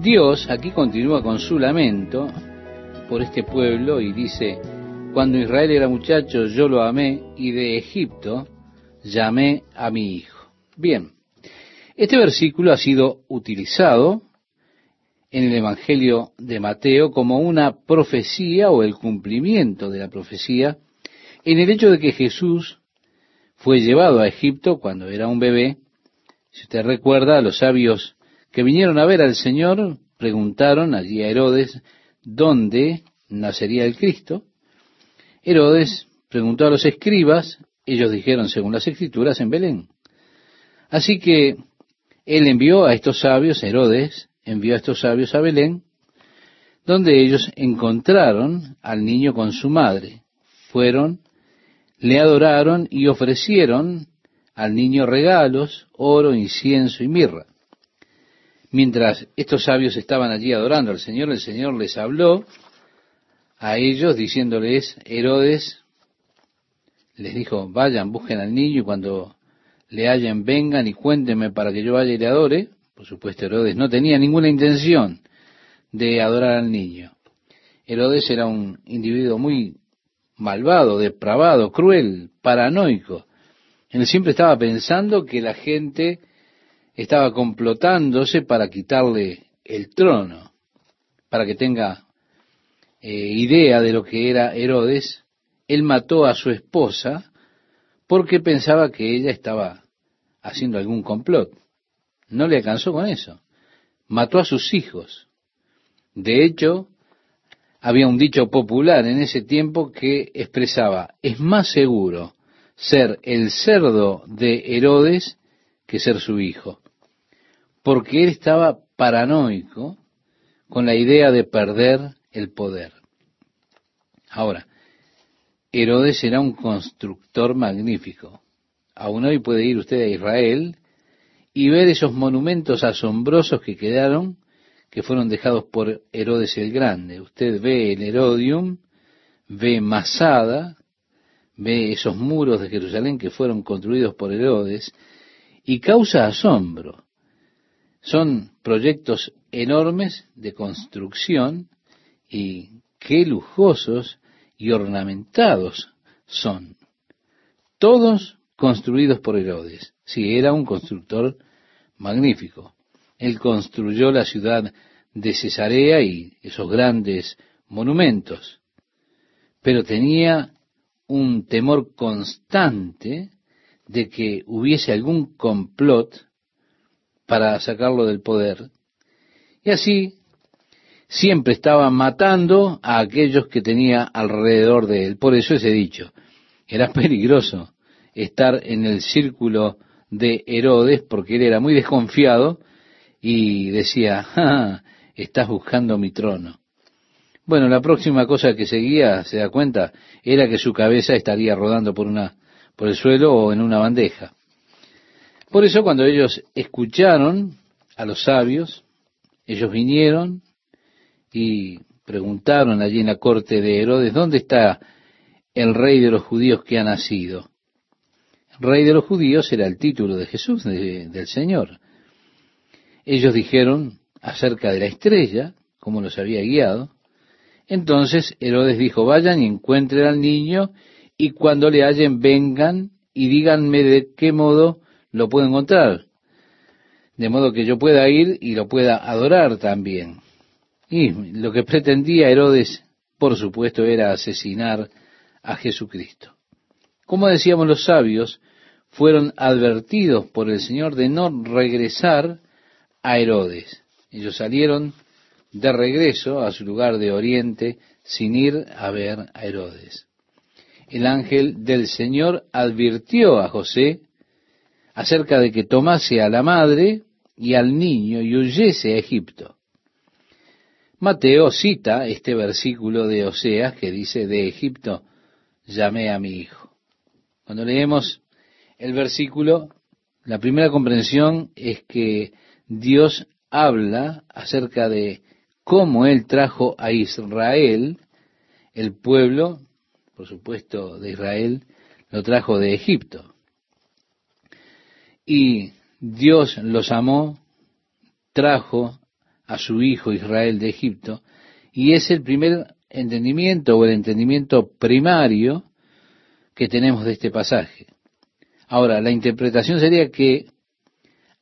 Dios aquí continúa con su lamento por este pueblo y dice, cuando Israel era muchacho yo lo amé y de Egipto llamé a mi hijo. Bien, este versículo ha sido utilizado en el Evangelio de Mateo como una profecía o el cumplimiento de la profecía en el hecho de que Jesús fue llevado a Egipto cuando era un bebé. Si usted recuerda, los sabios que vinieron a ver al Señor preguntaron allí a Herodes dónde nacería el Cristo. Herodes preguntó a los escribas, ellos dijeron según las escrituras en Belén. Así que él envió a estos sabios, Herodes envió a estos sabios a Belén, donde ellos encontraron al niño con su madre. Fueron, le adoraron y ofrecieron al niño regalos, oro, incienso y mirra. Mientras estos sabios estaban allí adorando al Señor, el Señor les habló a ellos diciéndoles, Herodes les dijo, vayan, busquen al niño y cuando le hallen, vengan y cuéntenme para que yo vaya y le adore. Por supuesto, Herodes no tenía ninguna intención de adorar al niño. Herodes era un individuo muy malvado, depravado, cruel, paranoico. Él siempre estaba pensando que la gente estaba complotándose para quitarle el trono, para que tenga eh, idea de lo que era Herodes, él mató a su esposa porque pensaba que ella estaba haciendo algún complot. No le alcanzó con eso. Mató a sus hijos. De hecho, había un dicho popular en ese tiempo que expresaba, es más seguro ser el cerdo de Herodes que ser su hijo porque él estaba paranoico con la idea de perder el poder. Ahora, Herodes era un constructor magnífico. Aún hoy puede ir usted a Israel y ver esos monumentos asombrosos que quedaron, que fueron dejados por Herodes el Grande. Usted ve el Herodium, ve Masada, ve esos muros de Jerusalén que fueron construidos por Herodes, y causa asombro. Son proyectos enormes de construcción y qué lujosos y ornamentados son. Todos construidos por Herodes. Sí, era un constructor magnífico. Él construyó la ciudad de Cesarea y esos grandes monumentos, pero tenía un temor constante de que hubiese algún complot para sacarlo del poder. Y así siempre estaba matando a aquellos que tenía alrededor de él. Por eso ese dicho, era peligroso estar en el círculo de Herodes porque él era muy desconfiado y decía, ah, estás buscando mi trono. Bueno, la próxima cosa que seguía, se da cuenta, era que su cabeza estaría rodando por una por el suelo o en una bandeja. Por eso cuando ellos escucharon a los sabios, ellos vinieron y preguntaron allí en la corte de Herodes, ¿dónde está el rey de los judíos que ha nacido? Rey de los judíos era el título de Jesús, del Señor. Ellos dijeron acerca de la estrella, como los había guiado. Entonces Herodes dijo, vayan y encuentren al niño y cuando le hallen vengan y díganme de qué modo lo puedo encontrar. De modo que yo pueda ir y lo pueda adorar también. Y lo que pretendía Herodes, por supuesto, era asesinar a Jesucristo. Como decíamos los sabios, fueron advertidos por el Señor de no regresar a Herodes. Ellos salieron de regreso a su lugar de oriente sin ir a ver a Herodes. El ángel del Señor advirtió a José acerca de que tomase a la madre y al niño y huyese a Egipto. Mateo cita este versículo de Oseas que dice, de Egipto llamé a mi hijo. Cuando leemos el versículo, la primera comprensión es que Dios habla acerca de cómo Él trajo a Israel, el pueblo, por supuesto, de Israel, lo trajo de Egipto y Dios los amó, trajo a su hijo Israel de Egipto, y es el primer entendimiento o el entendimiento primario que tenemos de este pasaje. Ahora, la interpretación sería que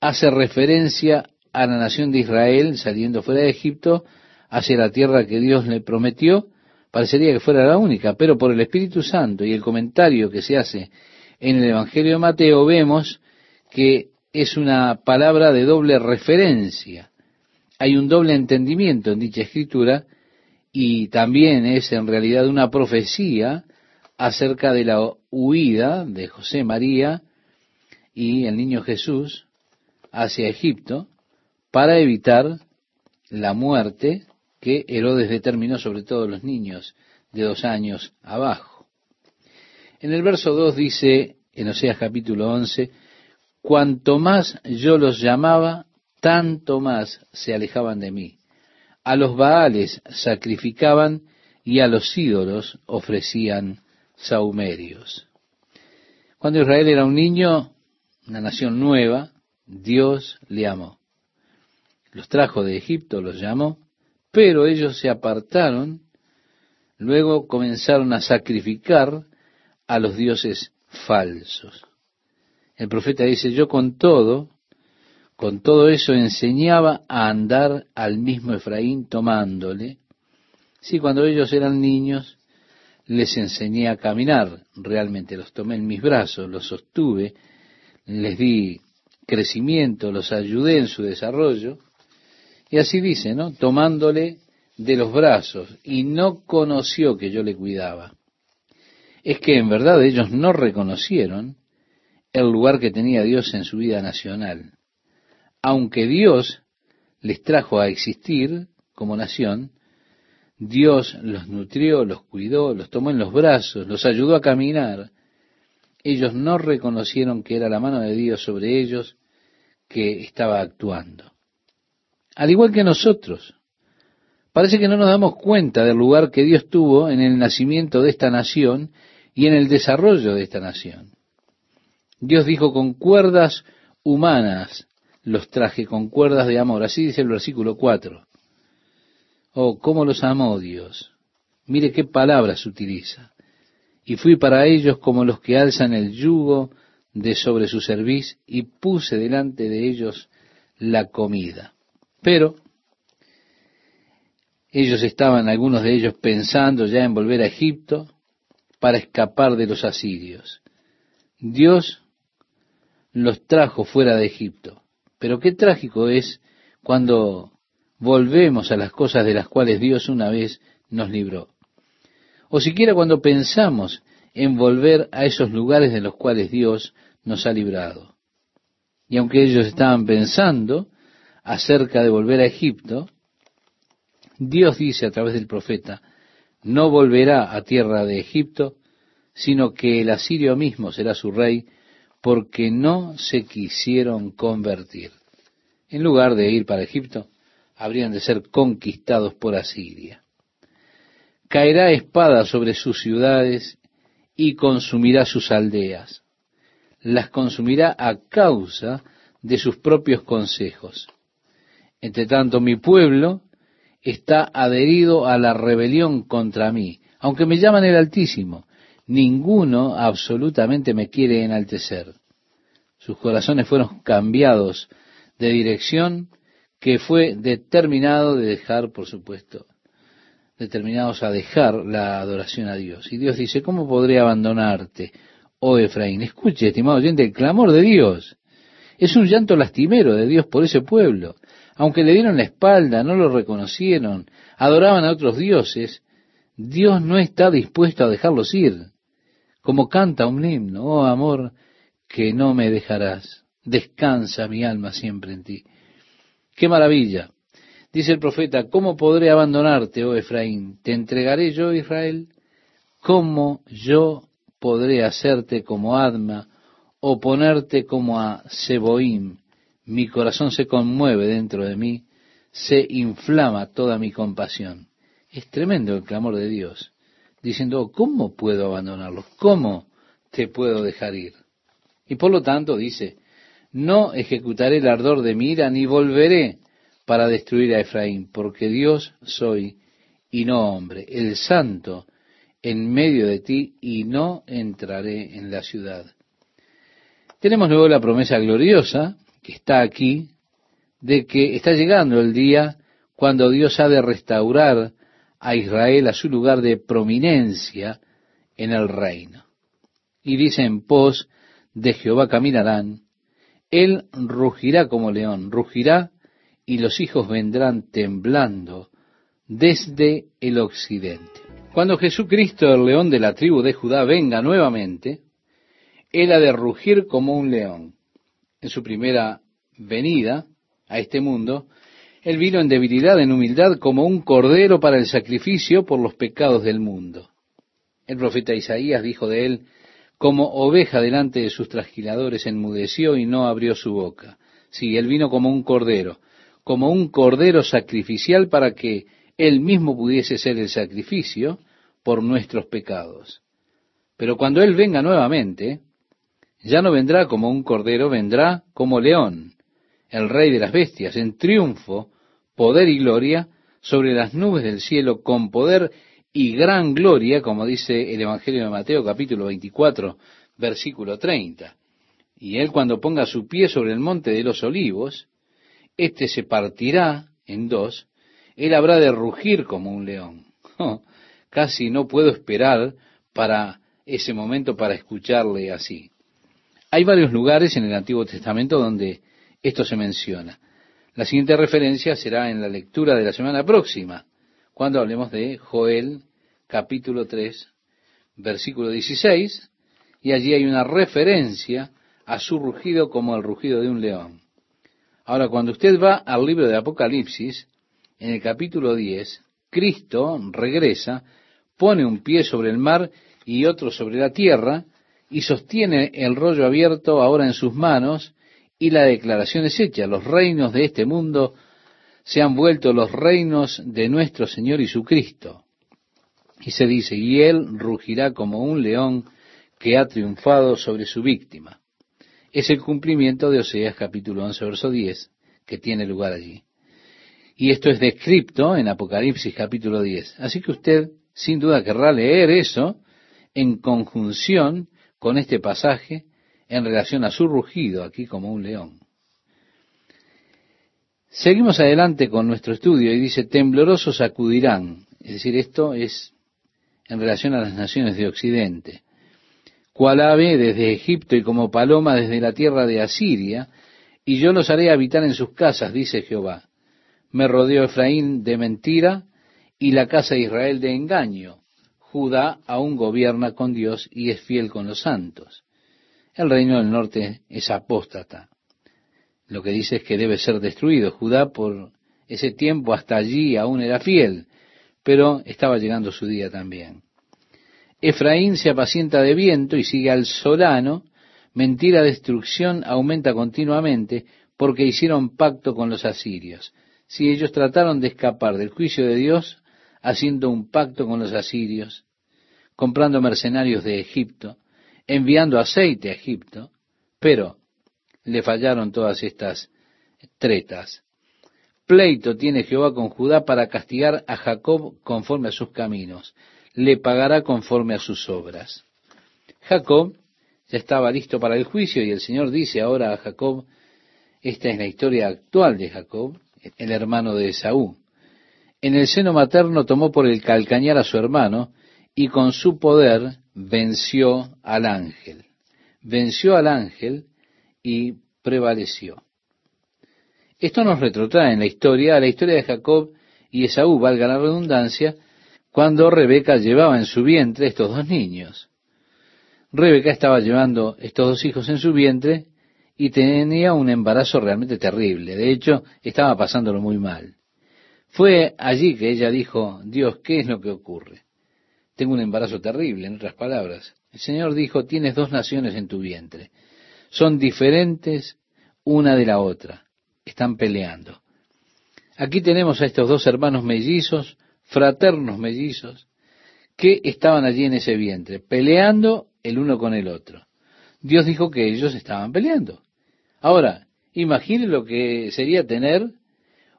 hace referencia a la nación de Israel saliendo fuera de Egipto hacia la tierra que Dios le prometió, parecería que fuera la única, pero por el Espíritu Santo y el comentario que se hace en el Evangelio de Mateo vemos que es una palabra de doble referencia. Hay un doble entendimiento en dicha escritura y también es en realidad una profecía acerca de la huida de José María y el niño Jesús hacia Egipto para evitar la muerte que Herodes determinó sobre todos los niños de dos años abajo. En el verso 2 dice, en Oseas capítulo 11, cuanto más yo los llamaba, tanto más se alejaban de mí. A los Baales sacrificaban y a los ídolos ofrecían saumerios. Cuando Israel era un niño, una nación nueva, Dios le amó. Los trajo de Egipto, los llamó, pero ellos se apartaron, luego comenzaron a sacrificar a los dioses falsos. El profeta dice, yo con todo, con todo eso enseñaba a andar al mismo Efraín tomándole. Sí, cuando ellos eran niños, les enseñé a caminar, realmente los tomé en mis brazos, los sostuve, les di crecimiento, los ayudé en su desarrollo, y así dice, ¿no? Tomándole de los brazos y no conoció que yo le cuidaba. Es que en verdad ellos no reconocieron el lugar que tenía Dios en su vida nacional. Aunque Dios les trajo a existir como nación, Dios los nutrió, los cuidó, los tomó en los brazos, los ayudó a caminar. Ellos no reconocieron que era la mano de Dios sobre ellos que estaba actuando al igual que nosotros. Parece que no nos damos cuenta del lugar que Dios tuvo en el nacimiento de esta nación y en el desarrollo de esta nación. Dios dijo, con cuerdas humanas los traje, con cuerdas de amor. Así dice el versículo 4. Oh, cómo los amó Dios. Mire qué palabras utiliza. Y fui para ellos como los que alzan el yugo de sobre su cerviz y puse delante de ellos la comida. Pero ellos estaban, algunos de ellos, pensando ya en volver a Egipto para escapar de los asirios. Dios los trajo fuera de Egipto. Pero qué trágico es cuando volvemos a las cosas de las cuales Dios una vez nos libró. O siquiera cuando pensamos en volver a esos lugares de los cuales Dios nos ha librado. Y aunque ellos estaban pensando acerca de volver a Egipto, Dios dice a través del profeta, no volverá a tierra de Egipto, sino que el asirio mismo será su rey, porque no se quisieron convertir. En lugar de ir para Egipto, habrían de ser conquistados por Asiria. Caerá espada sobre sus ciudades y consumirá sus aldeas. Las consumirá a causa de sus propios consejos. Entre tanto, mi pueblo está adherido a la rebelión contra mí. Aunque me llaman el Altísimo, ninguno absolutamente me quiere enaltecer. Sus corazones fueron cambiados de dirección que fue determinado de dejar, por supuesto, determinados a dejar la adoración a Dios. Y Dios dice, ¿cómo podré abandonarte, oh Efraín? Escuche, estimado oyente, el clamor de Dios. Es un llanto lastimero de Dios por ese pueblo. Aunque le dieron la espalda, no lo reconocieron, adoraban a otros dioses, Dios no está dispuesto a dejarlos ir. Como canta un himno, oh amor, que no me dejarás. Descansa mi alma siempre en ti. ¡Qué maravilla! Dice el profeta, ¿cómo podré abandonarte, oh Efraín? ¿Te entregaré yo, Israel? ¿Cómo yo podré hacerte como Adma o ponerte como a Seboim? mi corazón se conmueve dentro de mí, se inflama toda mi compasión. Es tremendo el clamor de Dios, diciendo, ¿cómo puedo abandonarlos? ¿Cómo te puedo dejar ir? Y por lo tanto dice, no ejecutaré el ardor de mi ira, ni volveré para destruir a Efraín, porque Dios soy y no hombre, el santo en medio de ti y no entraré en la ciudad. Tenemos luego la promesa gloriosa que está aquí de que está llegando el día cuando Dios ha de restaurar a Israel a su lugar de prominencia en el reino. Y dice en pos de Jehová caminarán, él rugirá como león, rugirá y los hijos vendrán temblando desde el occidente. Cuando Jesucristo, el león de la tribu de Judá, venga nuevamente, él ha de rugir como un león. En su primera venida a este mundo, él vino en debilidad, en humildad, como un cordero para el sacrificio por los pecados del mundo. El profeta Isaías dijo de él, como oveja delante de sus trasquiladores enmudeció y no abrió su boca. Sí, él vino como un cordero, como un cordero sacrificial para que él mismo pudiese ser el sacrificio por nuestros pecados. Pero cuando él venga nuevamente, ya no vendrá como un cordero, vendrá como león, el rey de las bestias, en triunfo, poder y gloria, sobre las nubes del cielo, con poder y gran gloria, como dice el Evangelio de Mateo capítulo 24, versículo 30. Y él cuando ponga su pie sobre el monte de los olivos, éste se partirá en dos, él habrá de rugir como un león. Oh, casi no puedo esperar para ese momento para escucharle así. Hay varios lugares en el Antiguo Testamento donde esto se menciona. La siguiente referencia será en la lectura de la semana próxima, cuando hablemos de Joel capítulo 3, versículo 16, y allí hay una referencia a su rugido como el rugido de un león. Ahora, cuando usted va al libro de Apocalipsis, en el capítulo 10, Cristo regresa, pone un pie sobre el mar y otro sobre la tierra, y sostiene el rollo abierto ahora en sus manos, y la declaración es hecha, los reinos de este mundo se han vuelto los reinos de nuestro Señor y su Cristo. Y se dice, y él rugirá como un león que ha triunfado sobre su víctima. Es el cumplimiento de Oseas capítulo 11, verso 10, que tiene lugar allí. Y esto es descripto en Apocalipsis capítulo 10. Así que usted sin duda querrá leer eso en conjunción con este pasaje en relación a su rugido aquí como un león. Seguimos adelante con nuestro estudio y dice, temblorosos sacudirán. Es decir, esto es en relación a las naciones de Occidente. Cual ave desde Egipto y como paloma desde la tierra de Asiria, y yo los haré habitar en sus casas, dice Jehová. Me rodeó Efraín de mentira y la casa de Israel de engaño. Judá aún gobierna con Dios y es fiel con los santos. El reino del norte es apóstata. Lo que dice es que debe ser destruido. Judá por ese tiempo hasta allí aún era fiel, pero estaba llegando su día también. Efraín se apacienta de viento y sigue al solano, mentira, destrucción aumenta continuamente porque hicieron pacto con los asirios. Si ellos trataron de escapar del juicio de Dios haciendo un pacto con los asirios, comprando mercenarios de Egipto, enviando aceite a Egipto, pero le fallaron todas estas tretas. Pleito tiene Jehová con Judá para castigar a Jacob conforme a sus caminos, le pagará conforme a sus obras. Jacob ya estaba listo para el juicio y el Señor dice ahora a Jacob, esta es la historia actual de Jacob, el hermano de Esaú. En el seno materno tomó por el calcañar a su hermano y con su poder venció al ángel. Venció al ángel y prevaleció. Esto nos retrotrae en la historia, a la historia de Jacob y Esaú, valga la redundancia, cuando Rebeca llevaba en su vientre estos dos niños. Rebeca estaba llevando estos dos hijos en su vientre y tenía un embarazo realmente terrible. De hecho, estaba pasándolo muy mal. Fue allí que ella dijo, Dios, ¿qué es lo que ocurre? Tengo un embarazo terrible, en otras palabras. El Señor dijo, tienes dos naciones en tu vientre. Son diferentes una de la otra. Están peleando. Aquí tenemos a estos dos hermanos mellizos, fraternos mellizos, que estaban allí en ese vientre, peleando el uno con el otro. Dios dijo que ellos estaban peleando. Ahora, imagine lo que sería tener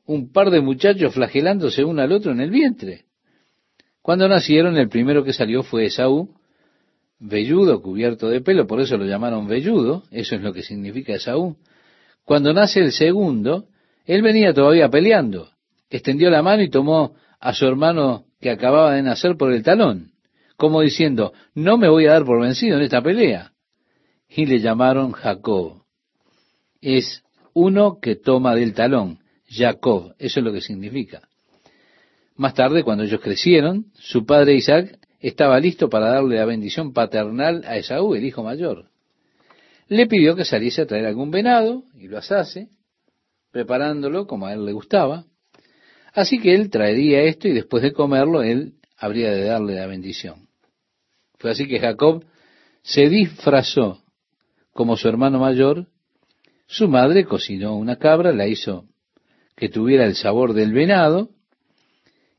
un par de muchachos flagelándose uno al otro en el vientre. Cuando nacieron, el primero que salió fue Esaú, velludo, cubierto de pelo, por eso lo llamaron velludo, eso es lo que significa Esaú. Cuando nace el segundo, él venía todavía peleando, extendió la mano y tomó a su hermano que acababa de nacer por el talón, como diciendo, no me voy a dar por vencido en esta pelea. Y le llamaron Jacob. Es uno que toma del talón, Jacob, eso es lo que significa. Más tarde, cuando ellos crecieron, su padre Isaac estaba listo para darle la bendición paternal a Esaú, el hijo mayor. Le pidió que saliese a traer algún venado, y lo asase, preparándolo como a él le gustaba. Así que él traería esto y después de comerlo él habría de darle la bendición. Fue así que Jacob se disfrazó como su hermano mayor, su madre cocinó una cabra, la hizo que tuviera el sabor del venado,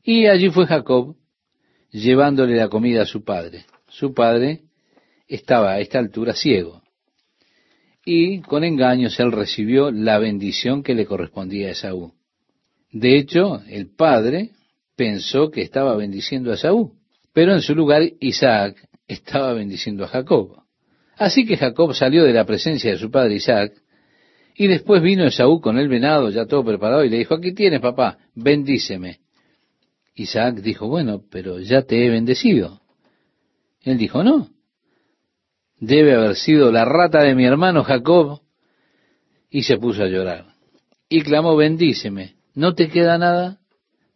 y allí fue Jacob llevándole la comida a su padre. Su padre estaba a esta altura ciego. Y con engaños él recibió la bendición que le correspondía a Esaú. De hecho, el padre pensó que estaba bendiciendo a Esaú, pero en su lugar Isaac estaba bendiciendo a Jacob. Así que Jacob salió de la presencia de su padre Isaac, y después vino Esaú con el venado ya todo preparado y le dijo, aquí tienes papá, bendíceme. Isaac dijo, bueno, pero ya te he bendecido. Él dijo, no. Debe haber sido la rata de mi hermano Jacob. Y se puso a llorar. Y clamó, bendíceme. ¿No te queda nada?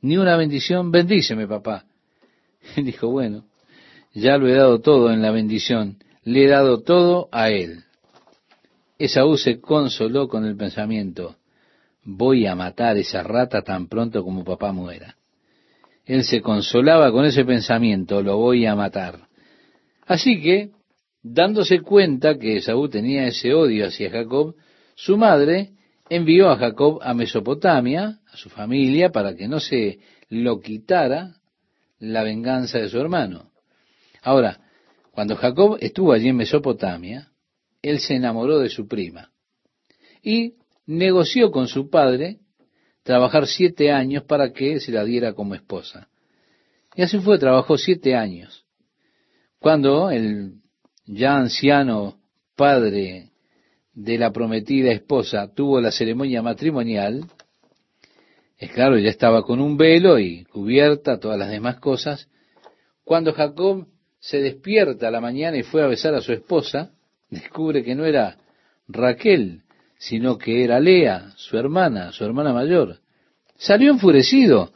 Ni una bendición. Bendíceme, papá. Él dijo, bueno, ya lo he dado todo en la bendición. Le he dado todo a él. Esaú se consoló con el pensamiento, voy a matar esa rata tan pronto como papá muera. Él se consolaba con ese pensamiento, lo voy a matar. Así que, dándose cuenta que Esaú tenía ese odio hacia Jacob, su madre envió a Jacob a Mesopotamia, a su familia, para que no se lo quitara la venganza de su hermano. Ahora, cuando Jacob estuvo allí en Mesopotamia, él se enamoró de su prima y negoció con su padre trabajar siete años para que se la diera como esposa. Y así fue, trabajó siete años. Cuando el ya anciano padre de la prometida esposa tuvo la ceremonia matrimonial, es claro, ya estaba con un velo y cubierta todas las demás cosas, cuando Jacob se despierta a la mañana y fue a besar a su esposa, descubre que no era Raquel, sino que era Lea, su hermana, su hermana mayor. Salió enfurecido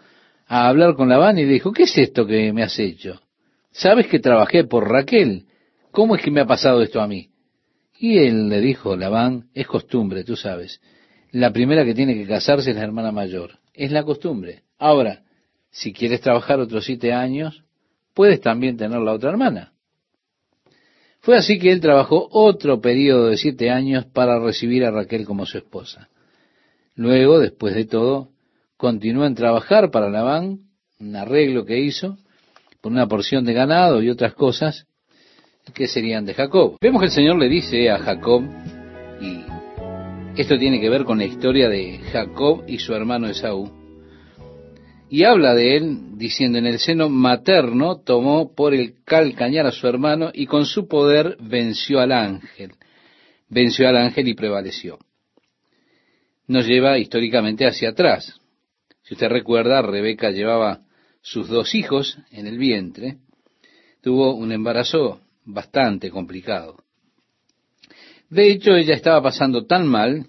a hablar con Labán y dijo, ¿qué es esto que me has hecho? ¿Sabes que trabajé por Raquel? ¿Cómo es que me ha pasado esto a mí? Y él le dijo, Labán, es costumbre, tú sabes. La primera que tiene que casarse es la hermana mayor. Es la costumbre. Ahora, si quieres trabajar otros siete años, puedes también tener la otra hermana. Fue así que él trabajó otro periodo de siete años para recibir a Raquel como su esposa. Luego, después de todo, continuó en trabajar para Labán, un arreglo que hizo, por una porción de ganado y otras cosas que serían de Jacob. Vemos que el Señor le dice a Jacob, y esto tiene que ver con la historia de Jacob y su hermano Esaú, y habla de él diciendo en el seno materno tomó por el calcañar a su hermano y con su poder venció al ángel. Venció al ángel y prevaleció. Nos lleva históricamente hacia atrás. Si usted recuerda, Rebeca llevaba sus dos hijos en el vientre. Tuvo un embarazo bastante complicado. De hecho, ella estaba pasando tan mal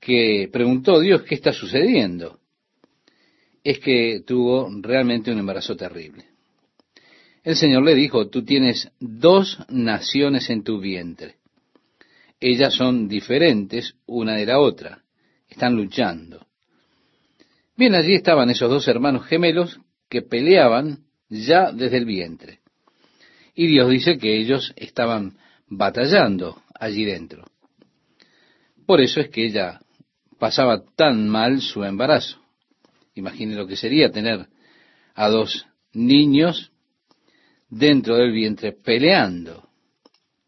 que preguntó, Dios, ¿qué está sucediendo? Es que tuvo realmente un embarazo terrible. El Señor le dijo, tú tienes dos naciones en tu vientre. Ellas son diferentes una de la otra. Están luchando. Bien, allí estaban esos dos hermanos gemelos que peleaban ya desde el vientre. Y Dios dice que ellos estaban batallando allí dentro. Por eso es que ella pasaba tan mal su embarazo. Imagine lo que sería tener a dos niños dentro del vientre peleando.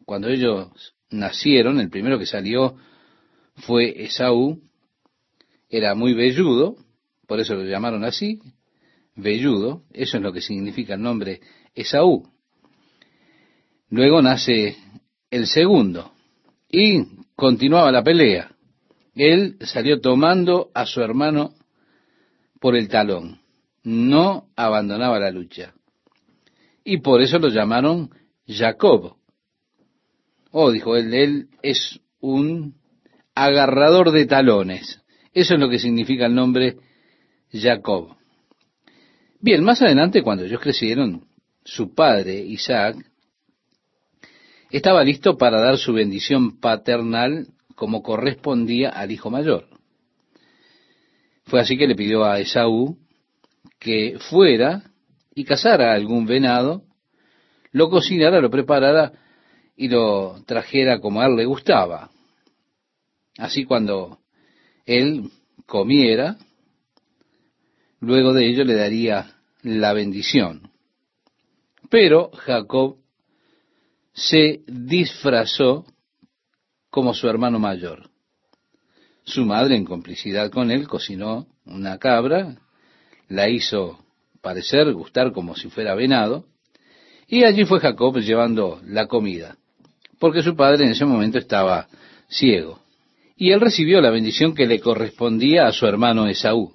Cuando ellos nacieron, el primero que salió fue Esaú, era muy velludo, por eso lo llamaron así, velludo, eso es lo que significa el nombre Esaú. Luego nace el segundo y continuaba la pelea. Él salió tomando a su hermano por el talón, no abandonaba la lucha. Y por eso lo llamaron Jacob. Oh, dijo él, él es un agarrador de talones. Eso es lo que significa el nombre Jacob. Bien, más adelante, cuando ellos crecieron, su padre, Isaac, estaba listo para dar su bendición paternal como correspondía al hijo mayor. Fue así que le pidió a Esaú que fuera y cazara algún venado, lo cocinara, lo preparara y lo trajera como a él le gustaba. Así cuando él comiera, luego de ello le daría la bendición. Pero Jacob se disfrazó como su hermano mayor. Su madre, en complicidad con él, cocinó una cabra, la hizo parecer, gustar como si fuera venado, y allí fue Jacob llevando la comida, porque su padre en ese momento estaba ciego. Y él recibió la bendición que le correspondía a su hermano Esaú.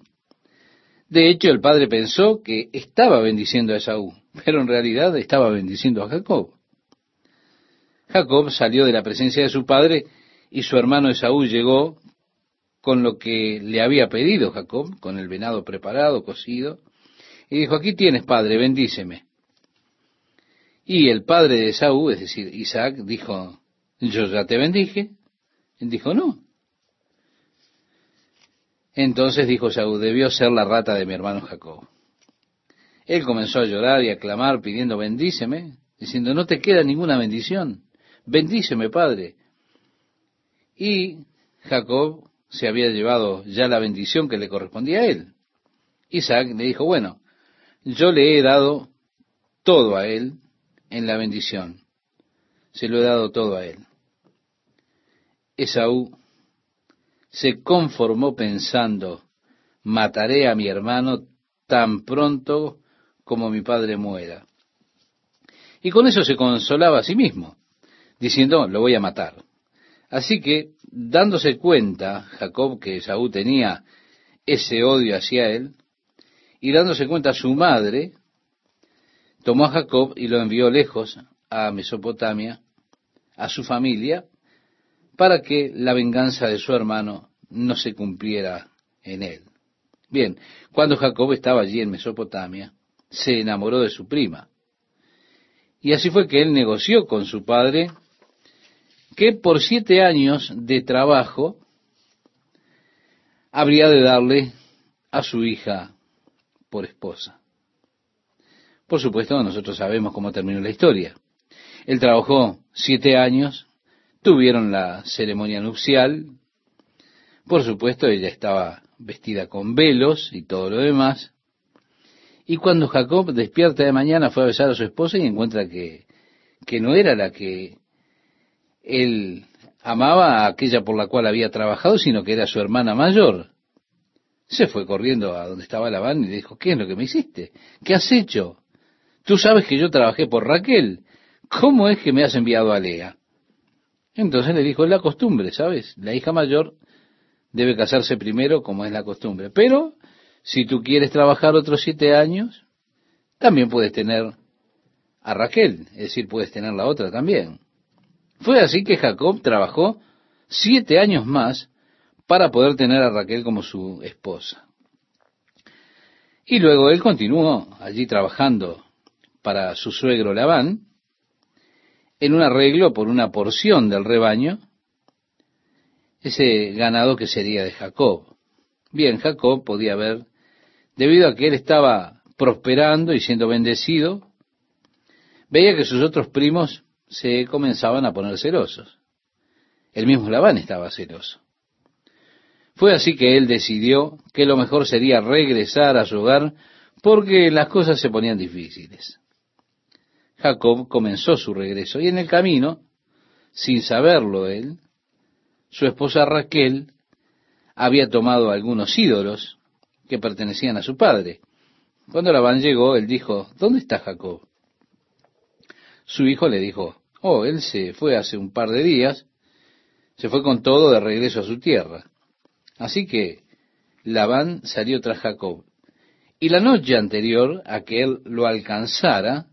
De hecho, el padre pensó que estaba bendiciendo a Esaú, pero en realidad estaba bendiciendo a Jacob. Jacob salió de la presencia de su padre y su hermano Esaú llegó con lo que le había pedido Jacob, con el venado preparado, cocido, y dijo, aquí tienes, padre, bendíceme. Y el padre de Esaú, es decir, Isaac, dijo, yo ya te bendije. Él dijo, no. Entonces dijo Esaú, debió ser la rata de mi hermano Jacob. Él comenzó a llorar y a clamar pidiendo, bendíceme, diciendo, no te queda ninguna bendición bendíceme, Padre. Y Jacob se había llevado ya la bendición que le correspondía a él. Isaac le dijo, bueno, yo le he dado todo a él en la bendición. Se lo he dado todo a él. Esaú se conformó pensando, mataré a mi hermano tan pronto como mi padre muera. Y con eso se consolaba a sí mismo diciendo, lo voy a matar. Así que, dándose cuenta Jacob que Esaú tenía ese odio hacia él, y dándose cuenta su madre, tomó a Jacob y lo envió lejos a Mesopotamia, a su familia, para que la venganza de su hermano no se cumpliera en él. Bien, cuando Jacob estaba allí en Mesopotamia, se enamoró de su prima. Y así fue que él negoció con su padre que por siete años de trabajo habría de darle a su hija por esposa. Por supuesto, nosotros sabemos cómo terminó la historia. Él trabajó siete años, tuvieron la ceremonia nupcial, por supuesto ella estaba vestida con velos y todo lo demás, y cuando Jacob despierta de mañana fue a besar a su esposa y encuentra que, que no era la que él amaba a aquella por la cual había trabajado, sino que era su hermana mayor. Se fue corriendo a donde estaba Labán y le dijo, ¿qué es lo que me hiciste? ¿Qué has hecho? Tú sabes que yo trabajé por Raquel. ¿Cómo es que me has enviado a Lea? Entonces le dijo, es la costumbre, ¿sabes? La hija mayor debe casarse primero como es la costumbre. Pero si tú quieres trabajar otros siete años, también puedes tener a Raquel, es decir, puedes tener la otra también. Fue así que Jacob trabajó siete años más para poder tener a Raquel como su esposa. Y luego él continuó allí trabajando para su suegro Labán en un arreglo por una porción del rebaño, ese ganado que sería de Jacob. Bien, Jacob podía ver, debido a que él estaba prosperando y siendo bendecido, veía que sus otros primos se comenzaban a poner celosos. El mismo Labán estaba celoso. Fue así que él decidió que lo mejor sería regresar a su hogar porque las cosas se ponían difíciles. Jacob comenzó su regreso y en el camino, sin saberlo él, su esposa Raquel había tomado algunos ídolos que pertenecían a su padre. Cuando Labán llegó, él dijo, ¿dónde está Jacob? Su hijo le dijo, oh, él se fue hace un par de días, se fue con todo de regreso a su tierra. Así que Labán salió tras Jacob. Y la noche anterior a que él lo alcanzara,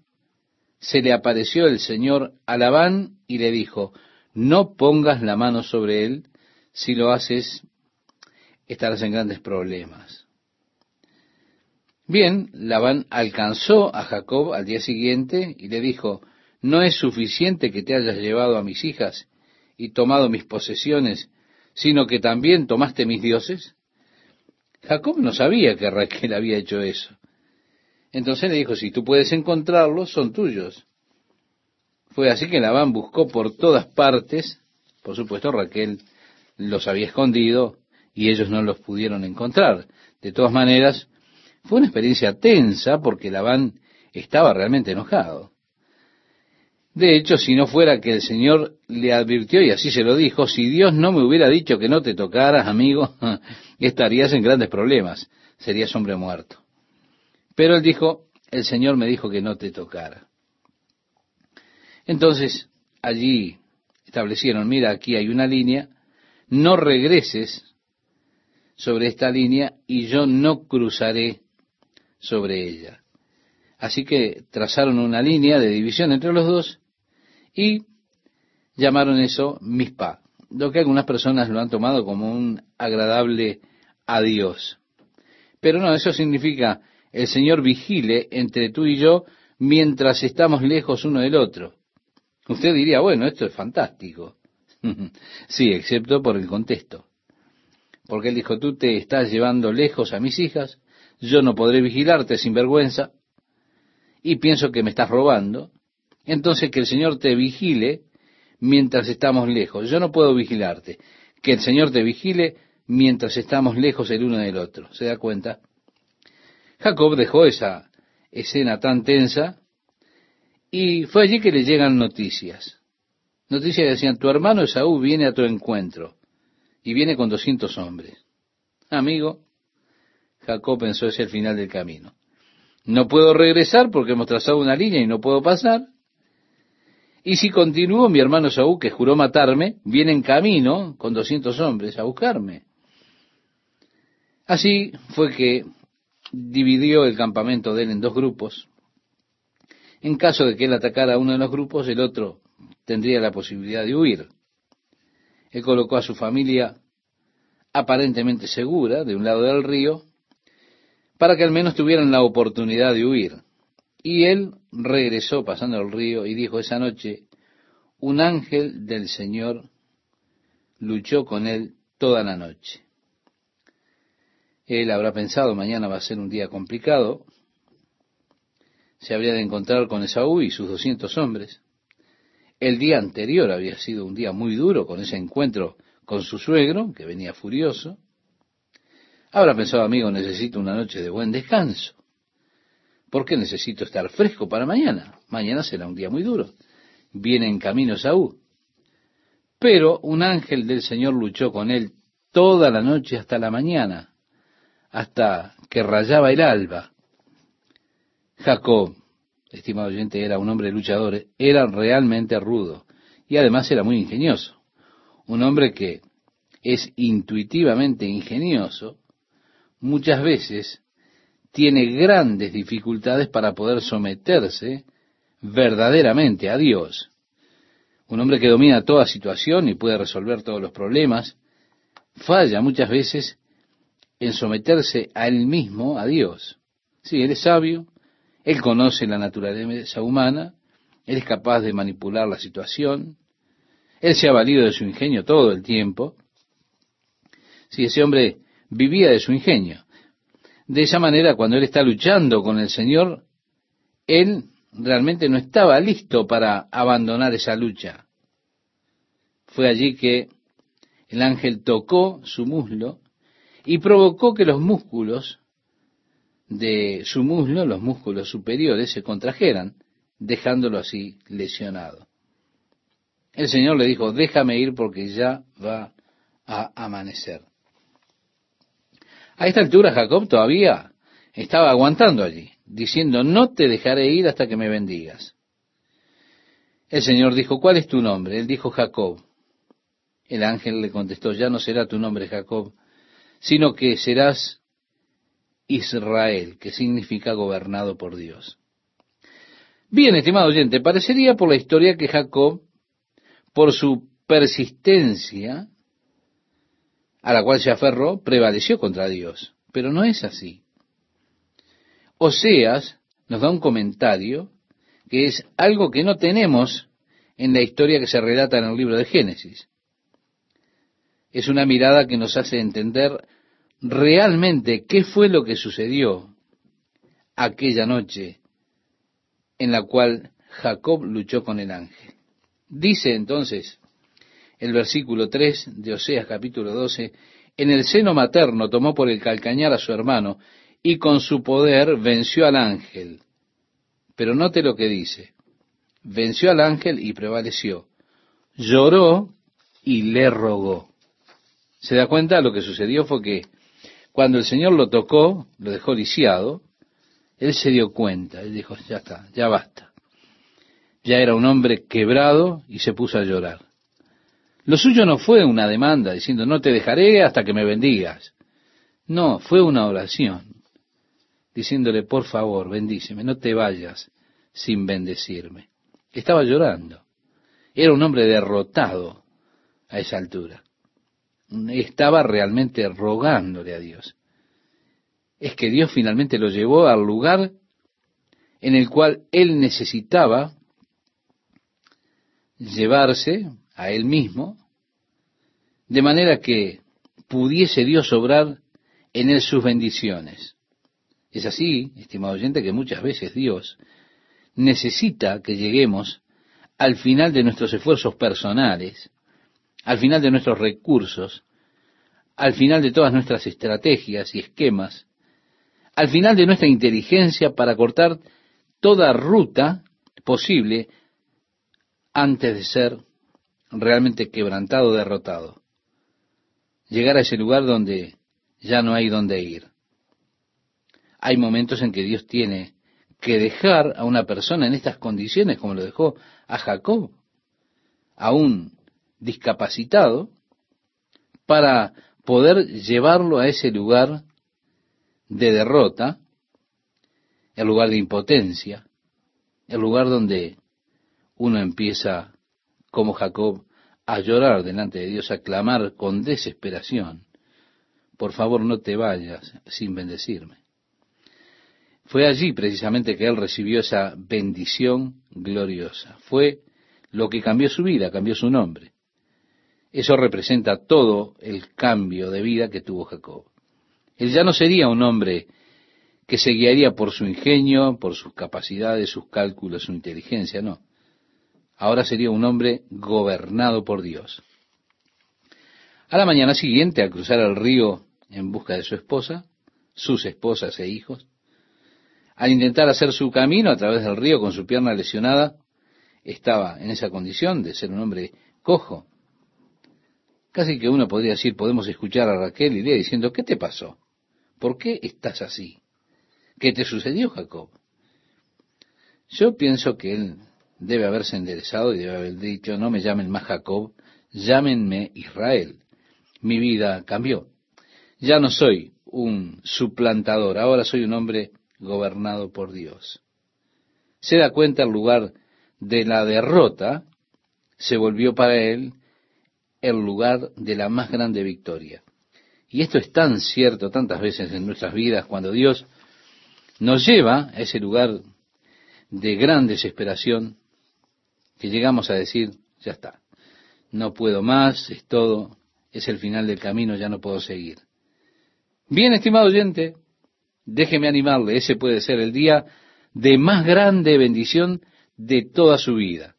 se le apareció el Señor a Labán y le dijo, no pongas la mano sobre él, si lo haces estarás en grandes problemas. Bien, Labán alcanzó a Jacob al día siguiente y le dijo, ¿no es suficiente que te hayas llevado a mis hijas y tomado mis posesiones, sino que también tomaste mis dioses? Jacob no sabía que Raquel había hecho eso. Entonces le dijo, si tú puedes encontrarlos, son tuyos. Fue así que Labán buscó por todas partes, por supuesto Raquel los había escondido y ellos no los pudieron encontrar. De todas maneras, fue una experiencia tensa porque Labán estaba realmente enojado. De hecho, si no fuera que el Señor le advirtió, y así se lo dijo, si Dios no me hubiera dicho que no te tocaras, amigo, estarías en grandes problemas, serías hombre muerto. Pero él dijo, el Señor me dijo que no te tocara. Entonces, allí establecieron, mira, aquí hay una línea, no regreses sobre esta línea y yo no cruzaré sobre ella. Así que trazaron una línea de división entre los dos y llamaron eso mispa, lo que algunas personas lo han tomado como un agradable adiós. Pero no, eso significa el Señor vigile entre tú y yo mientras estamos lejos uno del otro. Usted diría, bueno, esto es fantástico. sí, excepto por el contexto. Porque él dijo, tú te estás llevando lejos a mis hijas, yo no podré vigilarte sin vergüenza, y pienso que me estás robando, entonces que el Señor te vigile mientras estamos lejos. Yo no puedo vigilarte. Que el Señor te vigile mientras estamos lejos el uno del otro. ¿Se da cuenta? Jacob dejó esa escena tan tensa y fue allí que le llegan noticias. Noticias que decían, tu hermano Esaú viene a tu encuentro y viene con doscientos hombres. Amigo, Jacob pensó es el final del camino. No puedo regresar porque hemos trazado una línea y no puedo pasar. Y si continúo, mi hermano Saúl, que juró matarme, viene en camino con doscientos hombres a buscarme. Así fue que dividió el campamento de él en dos grupos. En caso de que él atacara a uno de los grupos, el otro tendría la posibilidad de huir. Él colocó a su familia aparentemente segura de un lado del río, para que al menos tuvieran la oportunidad de huir. Y él regresó pasando el río y dijo esa noche, un ángel del Señor luchó con él toda la noche. Él habrá pensado, mañana va a ser un día complicado, se habría de encontrar con Esaú y sus doscientos hombres. El día anterior había sido un día muy duro con ese encuentro con su suegro, que venía furioso. Habrá pensado, amigo, necesito una noche de buen descanso. Porque necesito estar fresco para mañana? Mañana será un día muy duro. Viene en camino Saúl. Pero un ángel del Señor luchó con él toda la noche hasta la mañana, hasta que rayaba el alba. Jacob, estimado oyente, era un hombre luchador, era realmente rudo y además era muy ingenioso. Un hombre que es intuitivamente ingenioso, muchas veces tiene grandes dificultades para poder someterse verdaderamente a Dios. Un hombre que domina toda situación y puede resolver todos los problemas, falla muchas veces en someterse a él mismo, a Dios. Sí, él es sabio, él conoce la naturaleza humana, él es capaz de manipular la situación, él se ha valido de su ingenio todo el tiempo. Si ese hombre vivía de su ingenio. De esa manera, cuando él está luchando con el Señor, él realmente no estaba listo para abandonar esa lucha. Fue allí que el ángel tocó su muslo y provocó que los músculos de su muslo, los músculos superiores, se contrajeran, dejándolo así lesionado. El Señor le dijo, déjame ir porque ya va a amanecer. A esta altura Jacob todavía estaba aguantando allí, diciendo, no te dejaré ir hasta que me bendigas. El Señor dijo, ¿cuál es tu nombre? Él dijo, Jacob. El ángel le contestó, ya no será tu nombre Jacob, sino que serás Israel, que significa gobernado por Dios. Bien, estimado oyente, parecería por la historia que Jacob, por su persistencia, a la cual se aferró, prevaleció contra Dios. Pero no es así. Oseas nos da un comentario que es algo que no tenemos en la historia que se relata en el libro de Génesis. Es una mirada que nos hace entender realmente qué fue lo que sucedió aquella noche en la cual Jacob luchó con el ángel. Dice entonces el versículo 3 de Oseas capítulo 12, en el seno materno tomó por el calcañar a su hermano y con su poder venció al ángel. Pero note lo que dice, venció al ángel y prevaleció, lloró y le rogó. ¿Se da cuenta? Lo que sucedió fue que cuando el Señor lo tocó, lo dejó lisiado, él se dio cuenta, él dijo, ya está, ya basta. Ya era un hombre quebrado y se puso a llorar. Lo suyo no fue una demanda diciendo, no te dejaré hasta que me bendigas. No, fue una oración, diciéndole, por favor, bendíceme, no te vayas sin bendecirme. Estaba llorando. Era un hombre derrotado a esa altura estaba realmente rogándole a Dios. Es que Dios finalmente lo llevó al lugar en el cual él necesitaba llevarse a él mismo, de manera que pudiese Dios obrar en él sus bendiciones. Es así, estimado oyente, que muchas veces Dios necesita que lleguemos al final de nuestros esfuerzos personales al final de nuestros recursos, al final de todas nuestras estrategias y esquemas, al final de nuestra inteligencia para cortar toda ruta posible antes de ser realmente quebrantado, derrotado. Llegar a ese lugar donde ya no hay dónde ir. Hay momentos en que Dios tiene que dejar a una persona en estas condiciones, como lo dejó a Jacob, aún discapacitado para poder llevarlo a ese lugar de derrota, el lugar de impotencia, el lugar donde uno empieza, como Jacob, a llorar delante de Dios, a clamar con desesperación, por favor no te vayas sin bendecirme. Fue allí precisamente que él recibió esa bendición gloriosa. Fue lo que cambió su vida, cambió su nombre. Eso representa todo el cambio de vida que tuvo Jacob. Él ya no sería un hombre que se guiaría por su ingenio, por sus capacidades, sus cálculos, su inteligencia, no. Ahora sería un hombre gobernado por Dios. A la mañana siguiente, al cruzar el río en busca de su esposa, sus esposas e hijos, al intentar hacer su camino a través del río con su pierna lesionada, estaba en esa condición de ser un hombre cojo. Casi que uno podría decir, podemos escuchar a Raquel y Lea diciendo, ¿qué te pasó? ¿Por qué estás así? ¿Qué te sucedió, Jacob? Yo pienso que él debe haberse enderezado y debe haber dicho, no me llamen más Jacob, llámenme Israel. Mi vida cambió. Ya no soy un suplantador, ahora soy un hombre gobernado por Dios. Se da cuenta el lugar de la derrota, se volvió para él el lugar de la más grande victoria. Y esto es tan cierto tantas veces en nuestras vidas cuando Dios nos lleva a ese lugar de gran desesperación que llegamos a decir, ya está, no puedo más, es todo, es el final del camino, ya no puedo seguir. Bien, estimado oyente, déjeme animarle, ese puede ser el día de más grande bendición de toda su vida.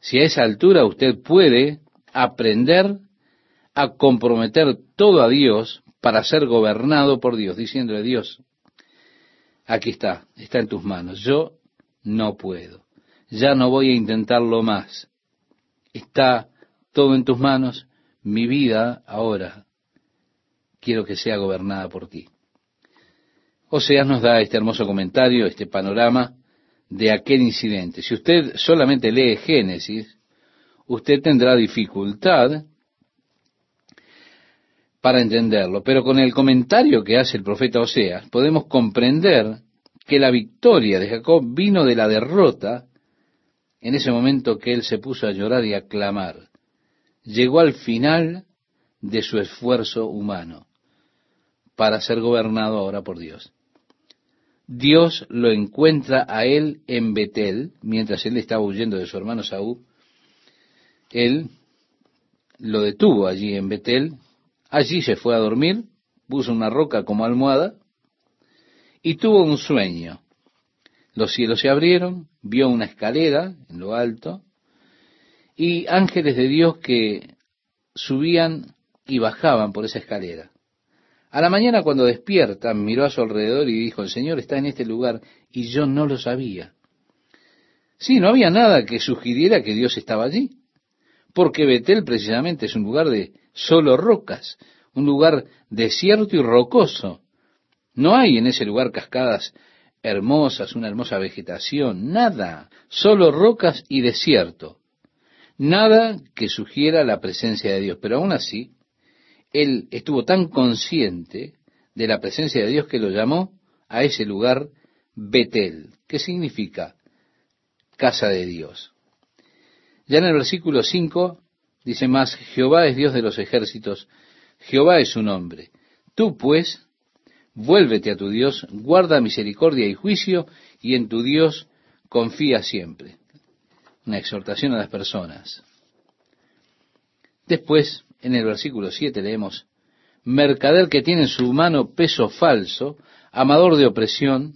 Si a esa altura usted puede aprender a comprometer todo a Dios para ser gobernado por Dios, diciéndole Dios, aquí está, está en tus manos, yo no puedo, ya no voy a intentarlo más, está todo en tus manos, mi vida ahora quiero que sea gobernada por ti. Oseas nos da este hermoso comentario, este panorama de aquel incidente. Si usted solamente lee Génesis, usted tendrá dificultad para entenderlo. Pero con el comentario que hace el profeta Oseas, podemos comprender que la victoria de Jacob vino de la derrota en ese momento que él se puso a llorar y a clamar. Llegó al final de su esfuerzo humano para ser gobernado ahora por Dios. Dios lo encuentra a él en Betel, mientras él estaba huyendo de su hermano Saúl. Él lo detuvo allí en Betel, allí se fue a dormir, puso una roca como almohada y tuvo un sueño. Los cielos se abrieron, vio una escalera en lo alto y ángeles de Dios que subían y bajaban por esa escalera. A la mañana cuando despierta, miró a su alrededor y dijo, el Señor está en este lugar y yo no lo sabía. Sí, no había nada que sugiriera que Dios estaba allí, porque Betel precisamente es un lugar de solo rocas, un lugar desierto y rocoso. No hay en ese lugar cascadas hermosas, una hermosa vegetación, nada, solo rocas y desierto. Nada que sugiera la presencia de Dios, pero aún así, él estuvo tan consciente de la presencia de Dios que lo llamó a ese lugar Betel, que significa casa de Dios. Ya en el versículo 5 dice más, Jehová es Dios de los ejércitos, Jehová es su nombre. Tú pues, vuélvete a tu Dios, guarda misericordia y juicio, y en tu Dios confía siempre. Una exhortación a las personas. Después, en el versículo 7 leemos, mercader que tiene en su mano peso falso, amador de opresión,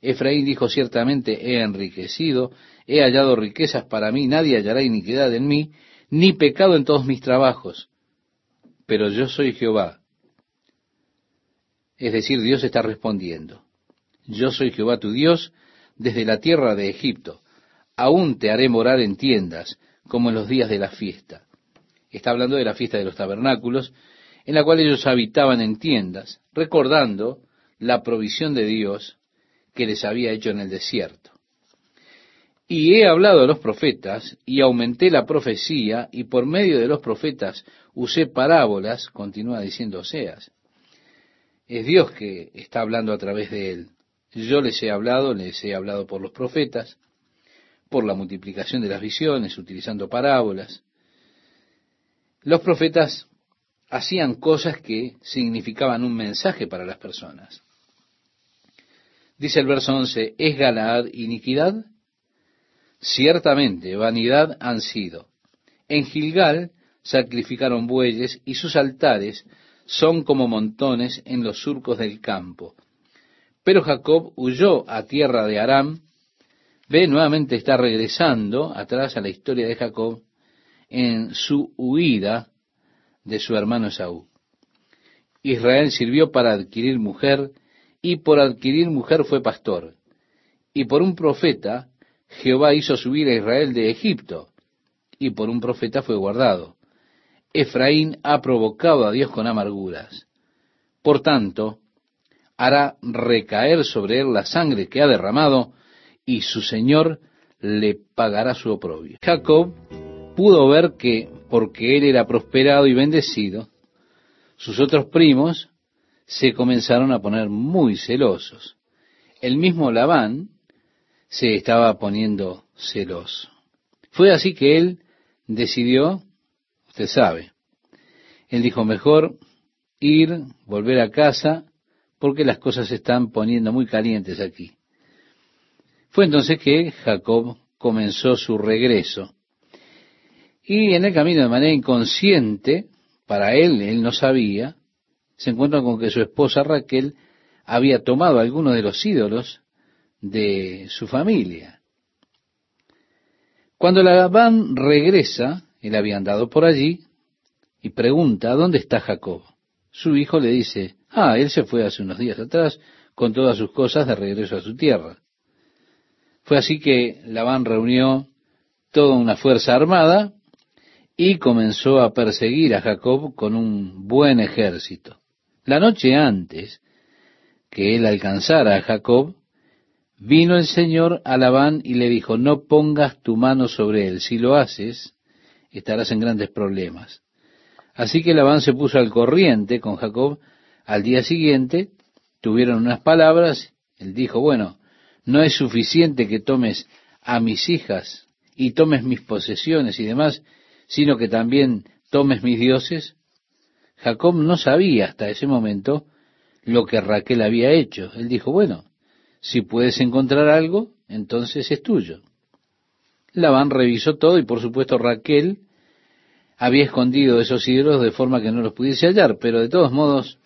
Efraín dijo ciertamente, he enriquecido, he hallado riquezas para mí, nadie hallará iniquidad en mí, ni pecado en todos mis trabajos. Pero yo soy Jehová. Es decir, Dios está respondiendo. Yo soy Jehová tu Dios desde la tierra de Egipto. Aún te haré morar en tiendas, como en los días de la fiesta. Está hablando de la fiesta de los tabernáculos, en la cual ellos habitaban en tiendas, recordando la provisión de Dios que les había hecho en el desierto. Y he hablado a los profetas, y aumenté la profecía, y por medio de los profetas usé parábolas, continúa diciendo Oseas. Es Dios que está hablando a través de él. Yo les he hablado, les he hablado por los profetas, por la multiplicación de las visiones, utilizando parábolas. Los profetas hacían cosas que significaban un mensaje para las personas. Dice el verso 11, ¿es Galaad iniquidad? Ciertamente, vanidad han sido. En Gilgal sacrificaron bueyes y sus altares son como montones en los surcos del campo. Pero Jacob huyó a tierra de Aram. Ve, nuevamente está regresando atrás a la historia de Jacob en su huida de su hermano Esaú. Israel sirvió para adquirir mujer y por adquirir mujer fue pastor. Y por un profeta Jehová hizo subir a Israel de Egipto y por un profeta fue guardado. Efraín ha provocado a Dios con amarguras. Por tanto, hará recaer sobre él la sangre que ha derramado y su Señor le pagará su oprobio. Jacob pudo ver que porque él era prosperado y bendecido, sus otros primos se comenzaron a poner muy celosos. El mismo Labán se estaba poniendo celoso. Fue así que él decidió, usted sabe, él dijo mejor ir, volver a casa, porque las cosas se están poniendo muy calientes aquí. Fue entonces que Jacob comenzó su regreso y en el camino de manera inconsciente, para él, él no sabía, se encuentra con que su esposa Raquel había tomado algunos de los ídolos de su familia. Cuando Labán regresa, él había andado por allí, y pregunta, ¿dónde está Jacob? Su hijo le dice, ah, él se fue hace unos días atrás con todas sus cosas de regreso a su tierra. Fue así que Labán reunió toda una fuerza armada y comenzó a perseguir a Jacob con un buen ejército. La noche antes que él alcanzara a Jacob, vino el Señor a Labán y le dijo, no pongas tu mano sobre él, si lo haces, estarás en grandes problemas. Así que Labán se puso al corriente con Jacob. Al día siguiente tuvieron unas palabras. Él dijo, bueno, no es suficiente que tomes a mis hijas y tomes mis posesiones y demás, sino que también tomes mis dioses. Jacob no sabía hasta ese momento lo que Raquel había hecho. Él dijo, bueno, si puedes encontrar algo, entonces es tuyo. Labán revisó todo y por supuesto Raquel había escondido esos ídolos de forma que no los pudiese hallar, pero de todos modos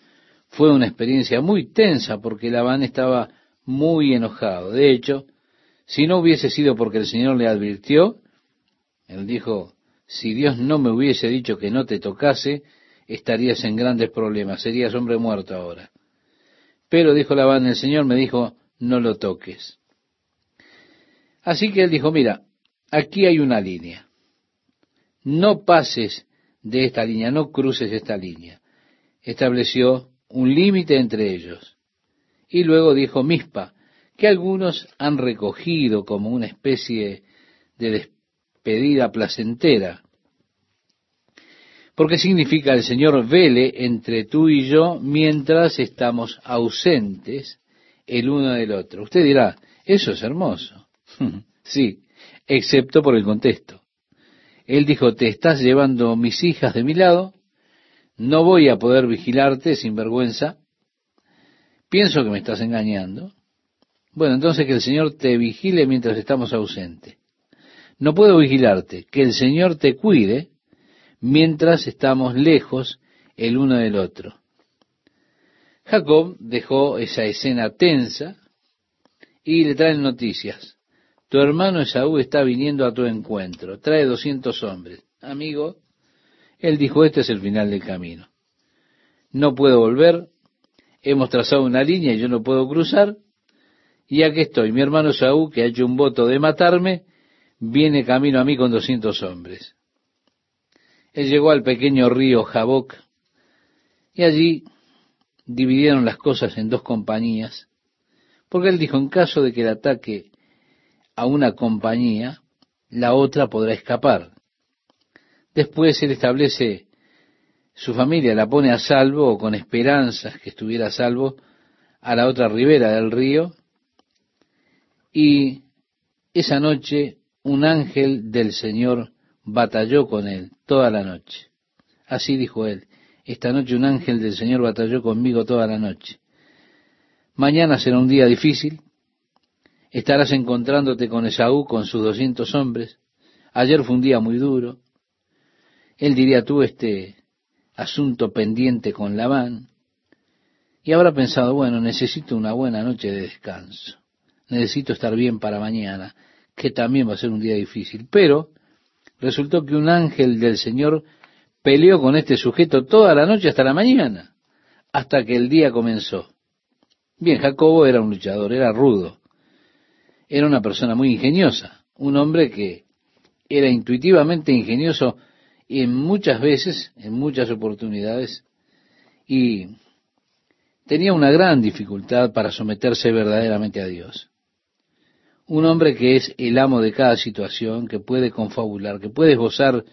fue una experiencia muy tensa porque Labán estaba muy enojado. De hecho, si no hubiese sido porque el Señor le advirtió, él dijo, si Dios no me hubiese dicho que no te tocase, estarías en grandes problemas, serías hombre muerto ahora. Pero dijo Labán, el Señor me dijo, no lo toques. Así que él dijo, mira, aquí hay una línea. No pases de esta línea, no cruces esta línea. Estableció un límite entre ellos. Y luego dijo Mispa, que algunos han recogido como una especie de despedida placentera. Porque significa el Señor vele entre tú y yo mientras estamos ausentes el uno del otro. Usted dirá, eso es hermoso. sí, excepto por el contexto. Él dijo, te estás llevando mis hijas de mi lado, no voy a poder vigilarte sin vergüenza, pienso que me estás engañando. Bueno, entonces que el Señor te vigile mientras estamos ausentes. No puedo vigilarte, que el Señor te cuide mientras estamos lejos el uno del otro. Jacob dejó esa escena tensa y le traen noticias. Tu hermano Esaú está viniendo a tu encuentro, trae doscientos hombres. Amigo, él dijo, este es el final del camino. No puedo volver, hemos trazado una línea y yo no puedo cruzar, y aquí estoy, mi hermano Esaú, que ha hecho un voto de matarme, viene camino a mí con doscientos hombres. Él llegó al pequeño río Jaboc, y allí dividieron las cosas en dos compañías, porque él dijo, en caso de que el ataque a una compañía, la otra podrá escapar. Después él establece su familia, la pone a salvo o con esperanzas que estuviera a salvo a la otra ribera del río. Y esa noche un ángel del Señor batalló con él toda la noche. Así dijo él, esta noche un ángel del Señor batalló conmigo toda la noche. Mañana será un día difícil. Estarás encontrándote con Esaú, con sus doscientos hombres. Ayer fue un día muy duro. Él diría tú este asunto pendiente con Labán. Y habrá pensado, bueno, necesito una buena noche de descanso. Necesito estar bien para mañana, que también va a ser un día difícil. Pero resultó que un ángel del Señor peleó con este sujeto toda la noche hasta la mañana, hasta que el día comenzó. Bien, Jacobo era un luchador, era rudo, era una persona muy ingeniosa, un hombre que era intuitivamente ingenioso en muchas veces, en muchas oportunidades, y tenía una gran dificultad para someterse verdaderamente a Dios. Un hombre que es el amo de cada situación, que puede confabular, que puede esbozar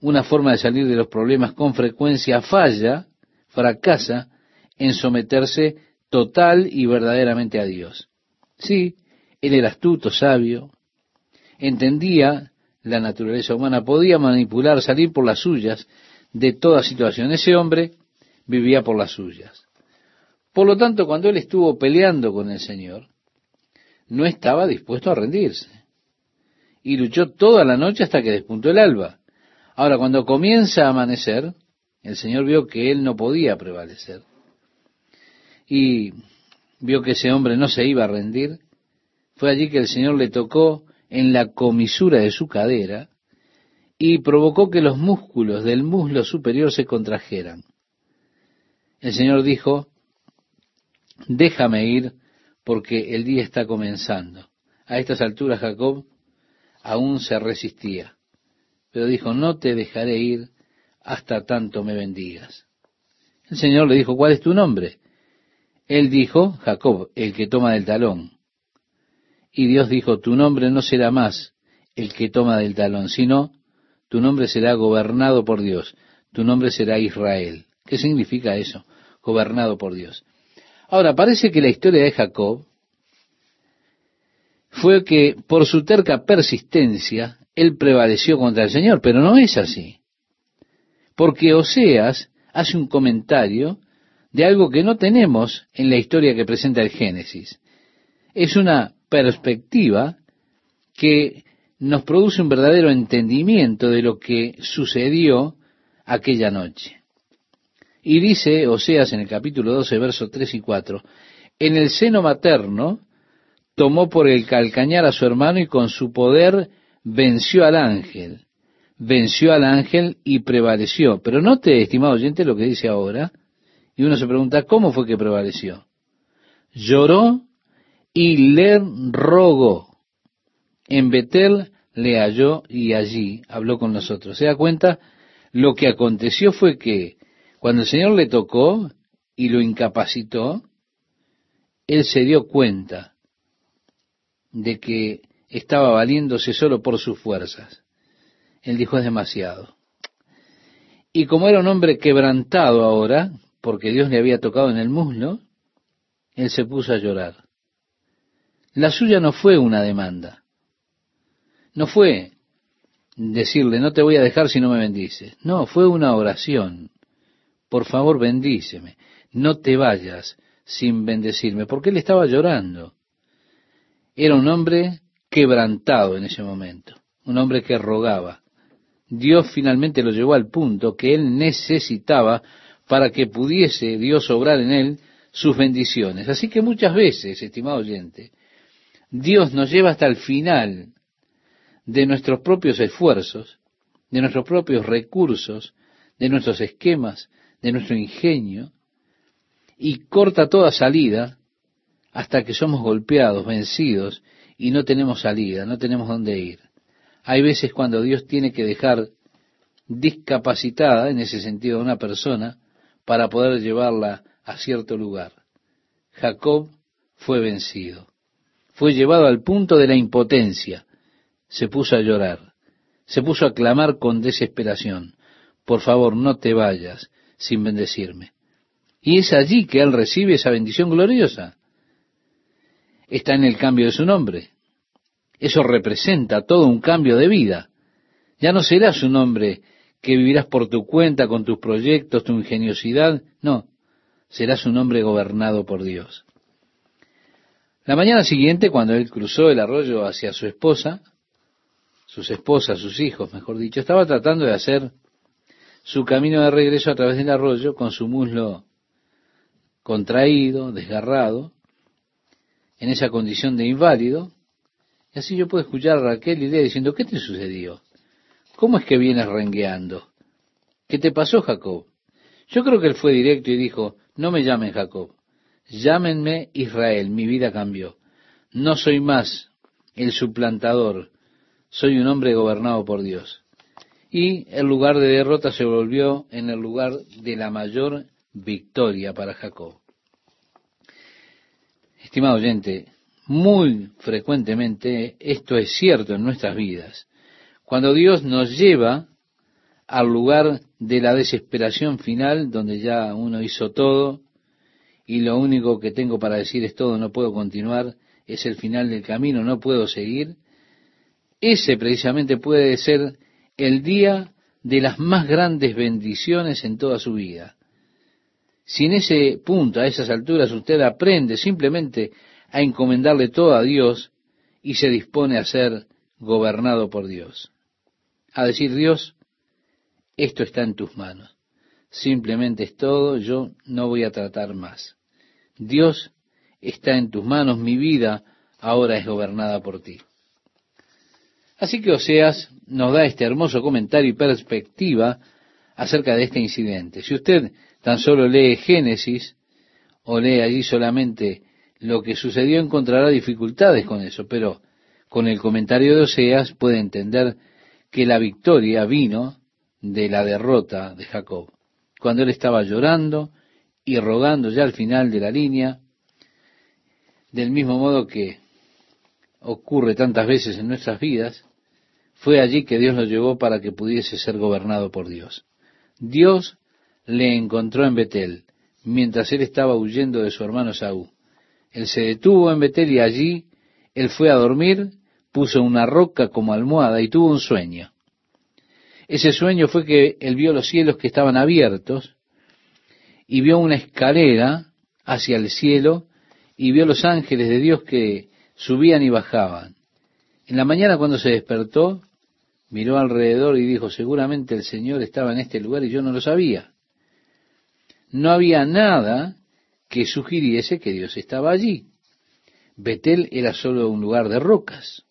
una forma de salir de los problemas con frecuencia falla, fracasa en someterse total y verdaderamente a Dios. Sí, él era astuto, sabio, entendía la naturaleza humana, podía manipular, salir por las suyas de toda situación. Ese hombre vivía por las suyas. Por lo tanto, cuando él estuvo peleando con el Señor, no estaba dispuesto a rendirse. Y luchó toda la noche hasta que despuntó el alba. Ahora, cuando comienza a amanecer, el Señor vio que él no podía prevalecer. Y vio que ese hombre no se iba a rendir. Fue allí que el Señor le tocó en la comisura de su cadera y provocó que los músculos del muslo superior se contrajeran. El Señor dijo, déjame ir porque el día está comenzando. A estas alturas Jacob aún se resistía pero dijo, no te dejaré ir hasta tanto me bendigas. El Señor le dijo, ¿cuál es tu nombre? Él dijo, Jacob, el que toma del talón. Y Dios dijo, tu nombre no será más el que toma del talón, sino tu nombre será gobernado por Dios, tu nombre será Israel. ¿Qué significa eso? Gobernado por Dios. Ahora, parece que la historia de Jacob fue que por su terca persistencia, él prevaleció contra el Señor, pero no es así. Porque Oseas hace un comentario de algo que no tenemos en la historia que presenta el Génesis. Es una perspectiva que nos produce un verdadero entendimiento de lo que sucedió aquella noche. Y dice Oseas en el capítulo 12, versos 3 y 4, en el seno materno tomó por el calcañar a su hermano y con su poder venció al ángel. Venció al ángel y prevaleció. Pero note, estimado oyente, lo que dice ahora. Y uno se pregunta, ¿cómo fue que prevaleció? Lloró y le rogó. En Betel le halló y allí habló con nosotros. ¿Se da cuenta? Lo que aconteció fue que cuando el Señor le tocó y lo incapacitó, él se dio cuenta de que estaba valiéndose solo por sus fuerzas. Él dijo es demasiado. Y como era un hombre quebrantado ahora, porque Dios le había tocado en el muslo, él se puso a llorar. La suya no fue una demanda. No fue decirle, no te voy a dejar si no me bendices. No, fue una oración por favor bendíceme, no te vayas sin bendecirme, porque él estaba llorando. Era un hombre quebrantado en ese momento, un hombre que rogaba. Dios finalmente lo llevó al punto que él necesitaba para que pudiese Dios obrar en él sus bendiciones. Así que muchas veces, estimado oyente, Dios nos lleva hasta el final de nuestros propios esfuerzos, de nuestros propios recursos, de nuestros esquemas, de nuestro ingenio y corta toda salida hasta que somos golpeados, vencidos y no tenemos salida, no tenemos dónde ir. Hay veces cuando Dios tiene que dejar discapacitada en ese sentido a una persona para poder llevarla a cierto lugar. Jacob fue vencido, fue llevado al punto de la impotencia, se puso a llorar, se puso a clamar con desesperación, por favor no te vayas, sin bendecirme. Y es allí que Él recibe esa bendición gloriosa. Está en el cambio de su nombre. Eso representa todo un cambio de vida. Ya no serás un hombre que vivirás por tu cuenta, con tus proyectos, tu ingeniosidad. No, serás un hombre gobernado por Dios. La mañana siguiente, cuando él cruzó el arroyo hacia su esposa, sus esposas, sus hijos, mejor dicho, estaba tratando de hacer su camino de regreso a través del arroyo con su muslo contraído, desgarrado, en esa condición de inválido. Y así yo puedo escuchar a Raquel y Lea diciendo, ¿qué te sucedió? ¿Cómo es que vienes rengueando? ¿Qué te pasó, Jacob? Yo creo que él fue directo y dijo, no me llamen Jacob, llámenme Israel, mi vida cambió. No soy más el suplantador, soy un hombre gobernado por Dios y el lugar de derrota se volvió en el lugar de la mayor victoria para Jacob. Estimado oyente, muy frecuentemente esto es cierto en nuestras vidas. Cuando Dios nos lleva al lugar de la desesperación final, donde ya uno hizo todo y lo único que tengo para decir es todo, no puedo continuar, es el final del camino, no puedo seguir, ese precisamente puede ser el día de las más grandes bendiciones en toda su vida. Si en ese punto, a esas alturas, usted aprende simplemente a encomendarle todo a Dios y se dispone a ser gobernado por Dios. A decir, Dios, esto está en tus manos. Simplemente es todo, yo no voy a tratar más. Dios está en tus manos, mi vida ahora es gobernada por ti. Así que Oseas nos da este hermoso comentario y perspectiva acerca de este incidente. Si usted tan solo lee Génesis o lee allí solamente lo que sucedió, encontrará dificultades con eso, pero con el comentario de Oseas puede entender que la victoria vino de la derrota de Jacob. Cuando él estaba llorando y rogando ya al final de la línea, del mismo modo que ocurre tantas veces en nuestras vidas, fue allí que Dios lo llevó para que pudiese ser gobernado por Dios. Dios le encontró en Betel, mientras él estaba huyendo de su hermano Saúl. Él se detuvo en Betel y allí él fue a dormir, puso una roca como almohada y tuvo un sueño. Ese sueño fue que él vio los cielos que estaban abiertos y vio una escalera hacia el cielo y vio los ángeles de Dios que subían y bajaban. En la mañana cuando se despertó, miró alrededor y dijo, seguramente el Señor estaba en este lugar y yo no lo sabía. No había nada que sugiriese que Dios estaba allí. Betel era solo un lugar de rocas,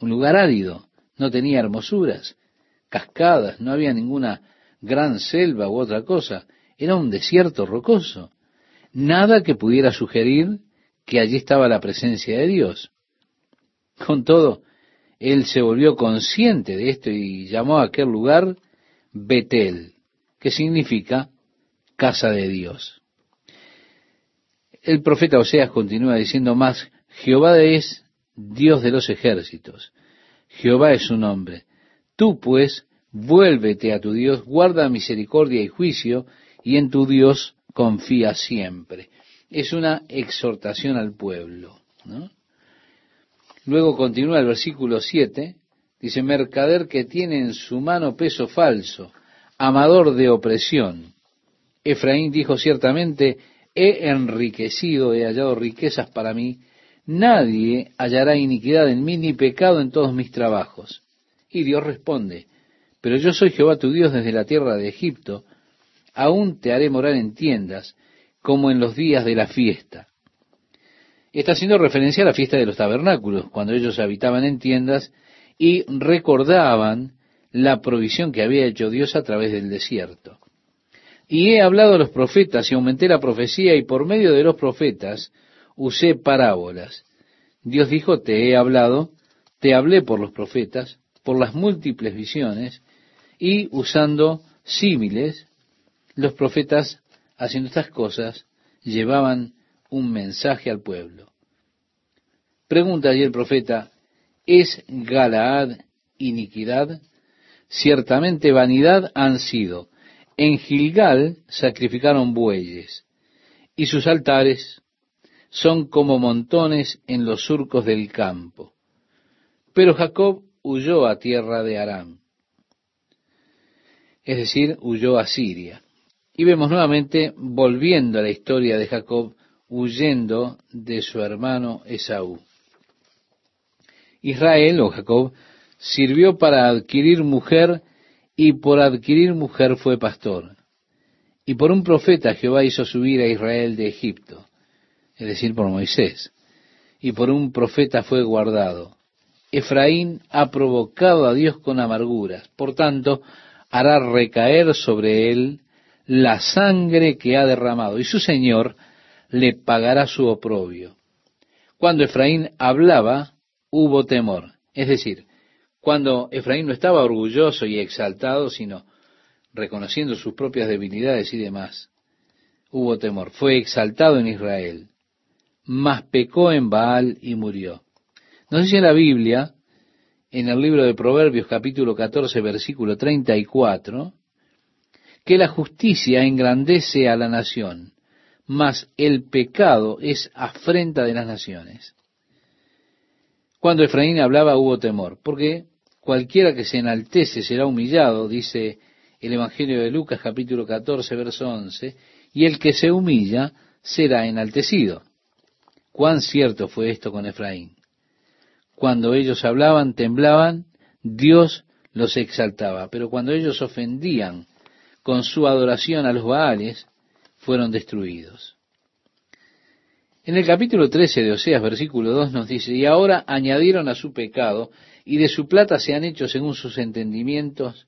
un lugar árido, no tenía hermosuras, cascadas, no había ninguna gran selva u otra cosa, era un desierto rocoso, nada que pudiera sugerir que allí estaba la presencia de Dios. Con todo, él se volvió consciente de esto y llamó a aquel lugar Betel, que significa casa de Dios. El profeta Oseas continúa diciendo más, Jehová es Dios de los ejércitos, Jehová es su nombre. Tú pues, vuélvete a tu Dios, guarda misericordia y juicio, y en tu Dios confía siempre. Es una exhortación al pueblo. Luego continúa el versículo 7, dice, mercader que tiene en su mano peso falso, amador de opresión. Efraín dijo ciertamente, he enriquecido, he hallado riquezas para mí, nadie hallará iniquidad en mí ni pecado en todos mis trabajos. Y Dios responde, pero yo soy Jehová tu Dios desde la tierra de Egipto, aún te haré morar en tiendas, como en los días de la fiesta. Está haciendo referencia a la fiesta de los tabernáculos, cuando ellos habitaban en tiendas y recordaban la provisión que había hecho Dios a través del desierto. Y he hablado a los profetas y aumenté la profecía y por medio de los profetas usé parábolas. Dios dijo, te he hablado, te hablé por los profetas, por las múltiples visiones y usando símiles, los profetas haciendo estas cosas llevaban un mensaje al pueblo. Pregunta allí el profeta, ¿es Galaad iniquidad? Ciertamente vanidad han sido. En Gilgal sacrificaron bueyes, y sus altares son como montones en los surcos del campo. Pero Jacob huyó a tierra de Aram, es decir, huyó a Siria. Y vemos nuevamente, volviendo a la historia de Jacob, huyendo de su hermano Esaú. Israel o Jacob sirvió para adquirir mujer y por adquirir mujer fue pastor. Y por un profeta Jehová hizo subir a Israel de Egipto, es decir, por Moisés. Y por un profeta fue guardado. Efraín ha provocado a Dios con amarguras, por tanto hará recaer sobre él la sangre que ha derramado, y su Señor le pagará su oprobio. Cuando Efraín hablaba, hubo temor. Es decir, cuando Efraín no estaba orgulloso y exaltado, sino reconociendo sus propias debilidades y demás, hubo temor. Fue exaltado en Israel, mas pecó en Baal y murió. Nos dice la Biblia, en el libro de Proverbios capítulo 14, versículo 34, que la justicia engrandece a la nación, mas el pecado es afrenta de las naciones. Cuando Efraín hablaba hubo temor, porque cualquiera que se enaltece será humillado, dice el Evangelio de Lucas capítulo 14, verso 11, y el que se humilla será enaltecido. Cuán cierto fue esto con Efraín. Cuando ellos hablaban, temblaban, Dios los exaltaba, pero cuando ellos ofendían con su adoración a los Baales, fueron destruidos. En el capítulo 13 de Oseas, versículo 2, nos dice, y ahora añadieron a su pecado, y de su plata se han hecho, según sus entendimientos,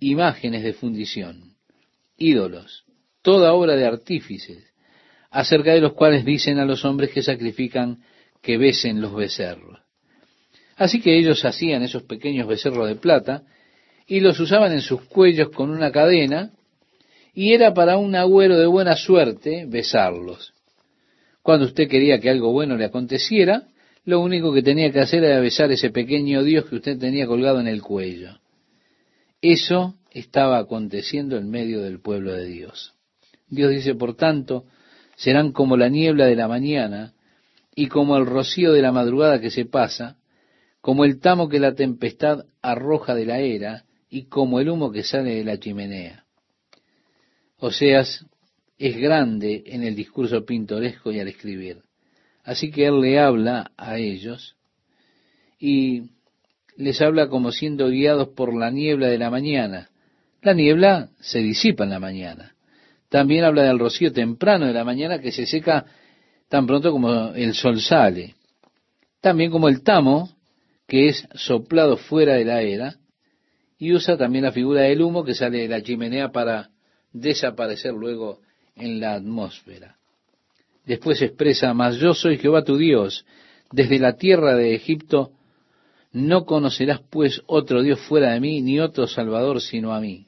imágenes de fundición, ídolos, toda obra de artífices, acerca de los cuales dicen a los hombres que sacrifican que besen los becerros. Así que ellos hacían esos pequeños becerros de plata, y los usaban en sus cuellos con una cadena, y era para un agüero de buena suerte besarlos. Cuando usted quería que algo bueno le aconteciera, lo único que tenía que hacer era besar ese pequeño Dios que usted tenía colgado en el cuello. Eso estaba aconteciendo en medio del pueblo de Dios. Dios dice, por tanto, serán como la niebla de la mañana y como el rocío de la madrugada que se pasa, como el tamo que la tempestad arroja de la era y como el humo que sale de la chimenea. Oseas es grande en el discurso pintoresco y al escribir. Así que él le habla a ellos y les habla como siendo guiados por la niebla de la mañana. La niebla se disipa en la mañana. También habla del rocío temprano de la mañana que se seca tan pronto como el sol sale. También como el tamo que es soplado fuera de la era y usa también la figura del humo que sale de la chimenea para desaparecer luego en la atmósfera. Después expresa, mas yo soy Jehová tu Dios, desde la tierra de Egipto no conocerás pues otro Dios fuera de mí, ni otro Salvador sino a mí.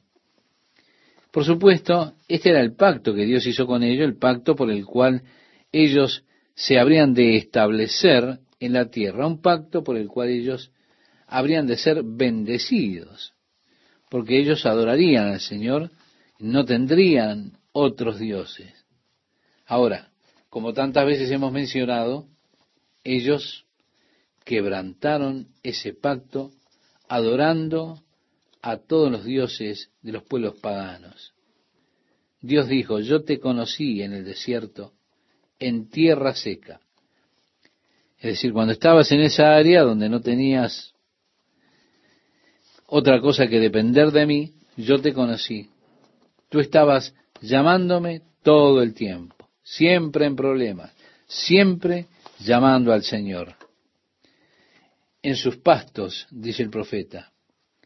Por supuesto, este era el pacto que Dios hizo con ellos, el pacto por el cual ellos se habrían de establecer en la tierra, un pacto por el cual ellos habrían de ser bendecidos, porque ellos adorarían al Señor, no tendrían otros dioses. Ahora, como tantas veces hemos mencionado, ellos quebrantaron ese pacto adorando a todos los dioses de los pueblos paganos. Dios dijo, yo te conocí en el desierto, en tierra seca. Es decir, cuando estabas en esa área donde no tenías otra cosa que depender de mí, yo te conocí. Tú estabas llamándome todo el tiempo, siempre en problemas, siempre llamando al Señor en sus pastos, dice el profeta.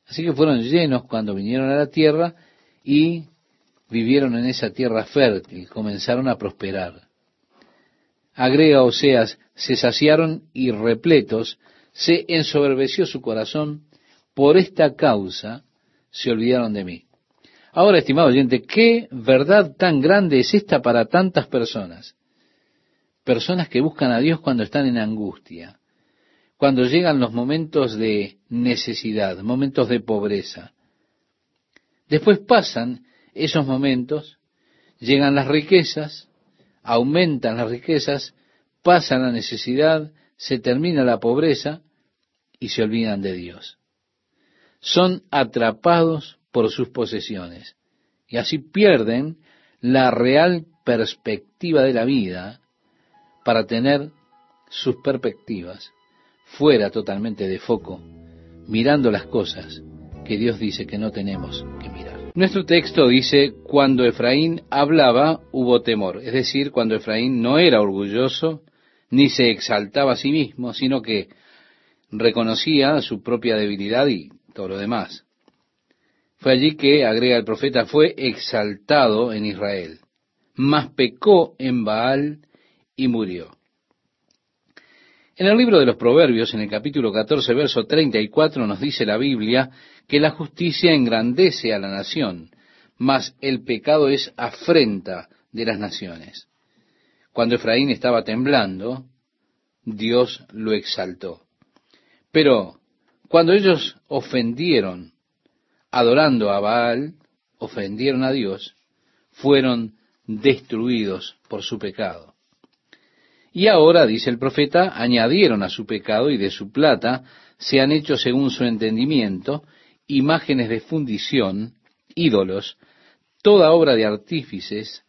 Así que fueron llenos cuando vinieron a la tierra y vivieron en esa tierra fértil, comenzaron a prosperar. Agrega Oseas, se saciaron y repletos, se ensoberbeció su corazón, por esta causa se olvidaron de mí. Ahora, estimado oyente, ¿qué verdad tan grande es esta para tantas personas? Personas que buscan a Dios cuando están en angustia, cuando llegan los momentos de necesidad, momentos de pobreza. Después pasan esos momentos, llegan las riquezas, aumentan las riquezas, pasa la necesidad, se termina la pobreza y se olvidan de Dios. Son atrapados por sus posesiones y así pierden la real perspectiva de la vida para tener sus perspectivas fuera totalmente de foco, mirando las cosas que Dios dice que no tenemos que mirar. Nuestro texto dice, cuando Efraín hablaba hubo temor, es decir, cuando Efraín no era orgulloso, ni se exaltaba a sí mismo, sino que reconocía su propia debilidad y todo lo demás. Fue allí que, agrega el profeta, fue exaltado en Israel, mas pecó en Baal y murió. En el libro de los Proverbios, en el capítulo 14, verso 34, nos dice la Biblia que la justicia engrandece a la nación, mas el pecado es afrenta de las naciones. Cuando Efraín estaba temblando, Dios lo exaltó. Pero cuando ellos ofendieron, adorando a Baal, ofendieron a Dios, fueron destruidos por su pecado. Y ahora, dice el profeta, añadieron a su pecado y de su plata se han hecho según su entendimiento imágenes de fundición, ídolos, toda obra de artífices,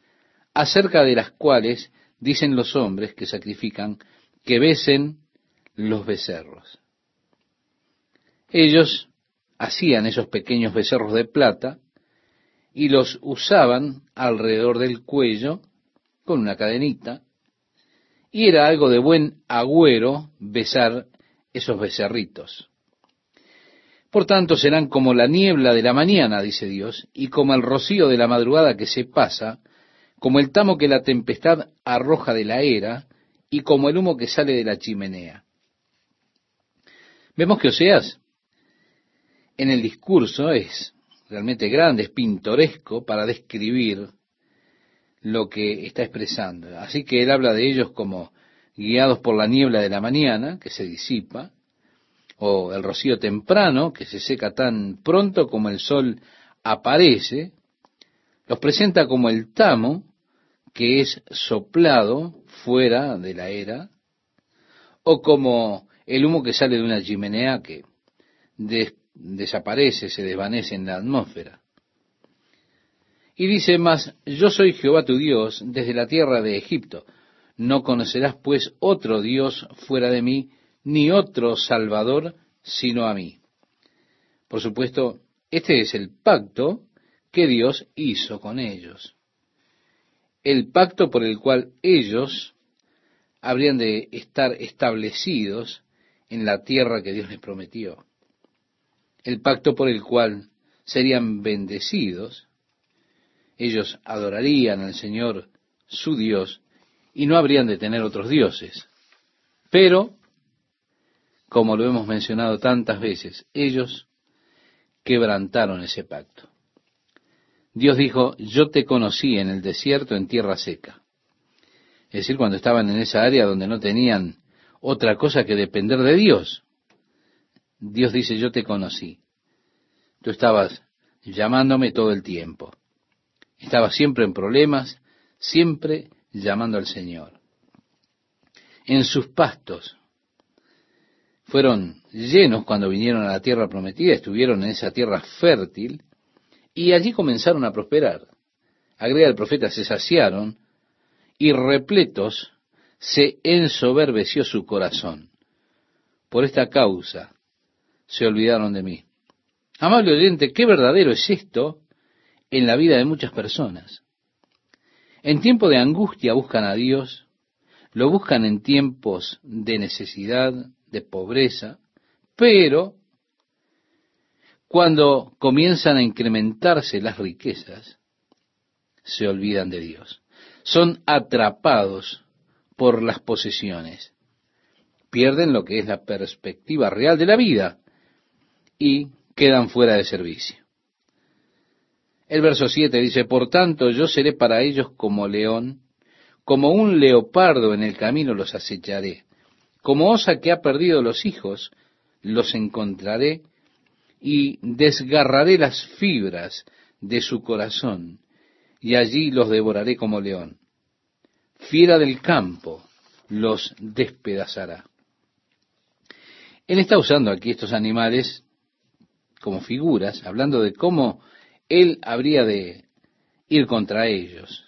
acerca de las cuales dicen los hombres que sacrifican que besen los becerros. Ellos hacían esos pequeños becerros de plata y los usaban alrededor del cuello con una cadenita y era algo de buen agüero besar esos becerritos. Por tanto serán como la niebla de la mañana, dice Dios, y como el rocío de la madrugada que se pasa, como el tamo que la tempestad arroja de la era, y como el humo que sale de la chimenea. Vemos que Oseas en el discurso es realmente grande, es pintoresco para describir lo que está expresando. Así que él habla de ellos como guiados por la niebla de la mañana, que se disipa, o el rocío temprano, que se seca tan pronto como el sol aparece, los presenta como el tamo, que es soplado fuera de la era, o como el humo que sale de una chimenea que desaparece, se desvanece en la atmósfera. Y dice más, yo soy Jehová tu Dios desde la tierra de Egipto. No conocerás pues otro Dios fuera de mí, ni otro Salvador sino a mí. Por supuesto, este es el pacto que Dios hizo con ellos. El pacto por el cual ellos habrían de estar establecidos en la tierra que Dios les prometió. El pacto por el cual serían bendecidos ellos adorarían al Señor su Dios y no habrían de tener otros dioses. Pero, como lo hemos mencionado tantas veces, ellos quebrantaron ese pacto. Dios dijo, yo te conocí en el desierto, en tierra seca. Es decir, cuando estaban en esa área donde no tenían otra cosa que depender de Dios. Dios dice, yo te conocí. Tú estabas llamándome todo el tiempo. Estaba siempre en problemas, siempre llamando al Señor. En sus pastos fueron llenos cuando vinieron a la tierra prometida, estuvieron en esa tierra fértil y allí comenzaron a prosperar. Agrega el profeta, se saciaron y repletos se ensoberbeció su corazón. Por esta causa se olvidaron de mí. Amable oyente, qué verdadero es esto en la vida de muchas personas. En tiempo de angustia buscan a Dios, lo buscan en tiempos de necesidad, de pobreza, pero cuando comienzan a incrementarse las riquezas, se olvidan de Dios. Son atrapados por las posesiones. Pierden lo que es la perspectiva real de la vida y quedan fuera de servicio. El verso 7 dice, Por tanto yo seré para ellos como león, como un leopardo en el camino los acecharé, como osa que ha perdido los hijos, los encontraré y desgarraré las fibras de su corazón, y allí los devoraré como león. Fiera del campo los despedazará. Él está usando aquí estos animales como figuras, hablando de cómo él habría de ir contra ellos,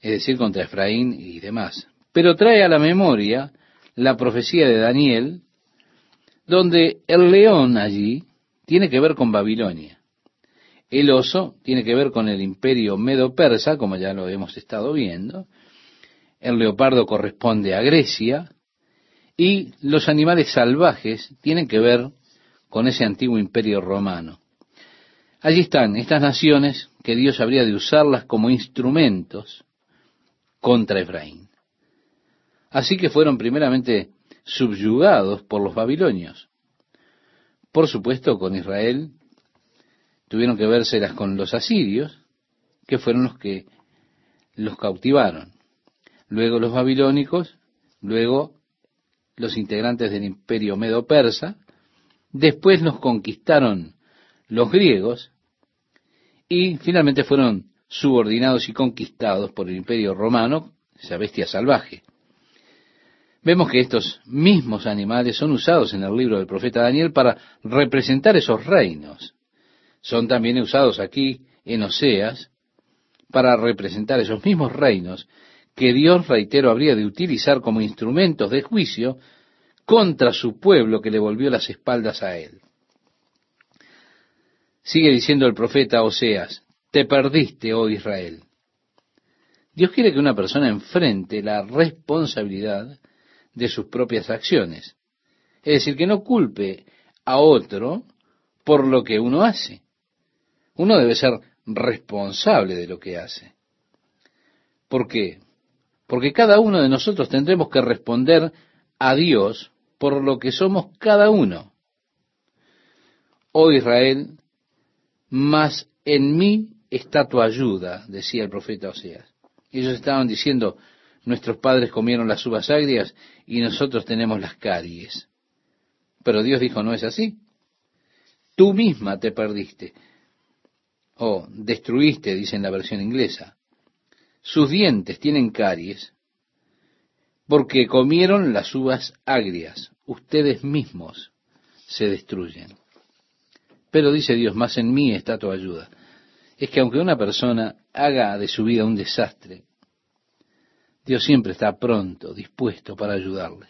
es decir, contra Efraín y demás. Pero trae a la memoria la profecía de Daniel, donde el león allí tiene que ver con Babilonia. El oso tiene que ver con el imperio medo-persa, como ya lo hemos estado viendo. El leopardo corresponde a Grecia. Y los animales salvajes tienen que ver con ese antiguo imperio romano. Allí están estas naciones que Dios habría de usarlas como instrumentos contra Efraín. Así que fueron primeramente subyugados por los babilonios. Por supuesto, con Israel tuvieron que vérselas con los asirios, que fueron los que los cautivaron. Luego los babilónicos, luego los integrantes del imperio medo-persa, después los conquistaron los griegos, y finalmente fueron subordinados y conquistados por el imperio romano, esa bestia salvaje. Vemos que estos mismos animales son usados en el libro del profeta Daniel para representar esos reinos. Son también usados aquí en Oseas para representar esos mismos reinos que Dios, reitero, habría de utilizar como instrumentos de juicio contra su pueblo que le volvió las espaldas a él. Sigue diciendo el profeta Oseas, te perdiste, oh Israel. Dios quiere que una persona enfrente la responsabilidad de sus propias acciones. Es decir, que no culpe a otro por lo que uno hace. Uno debe ser responsable de lo que hace. ¿Por qué? Porque cada uno de nosotros tendremos que responder a Dios por lo que somos cada uno. Oh Israel, mas en mí está tu ayuda, decía el profeta Oseas. Ellos estaban diciendo, nuestros padres comieron las uvas agrias y nosotros tenemos las caries. Pero Dios dijo, no es así. Tú misma te perdiste. O destruiste, dice en la versión inglesa. Sus dientes tienen caries porque comieron las uvas agrias. Ustedes mismos se destruyen. Pero dice Dios, más en mí está tu ayuda. Es que aunque una persona haga de su vida un desastre, Dios siempre está pronto, dispuesto para ayudarle.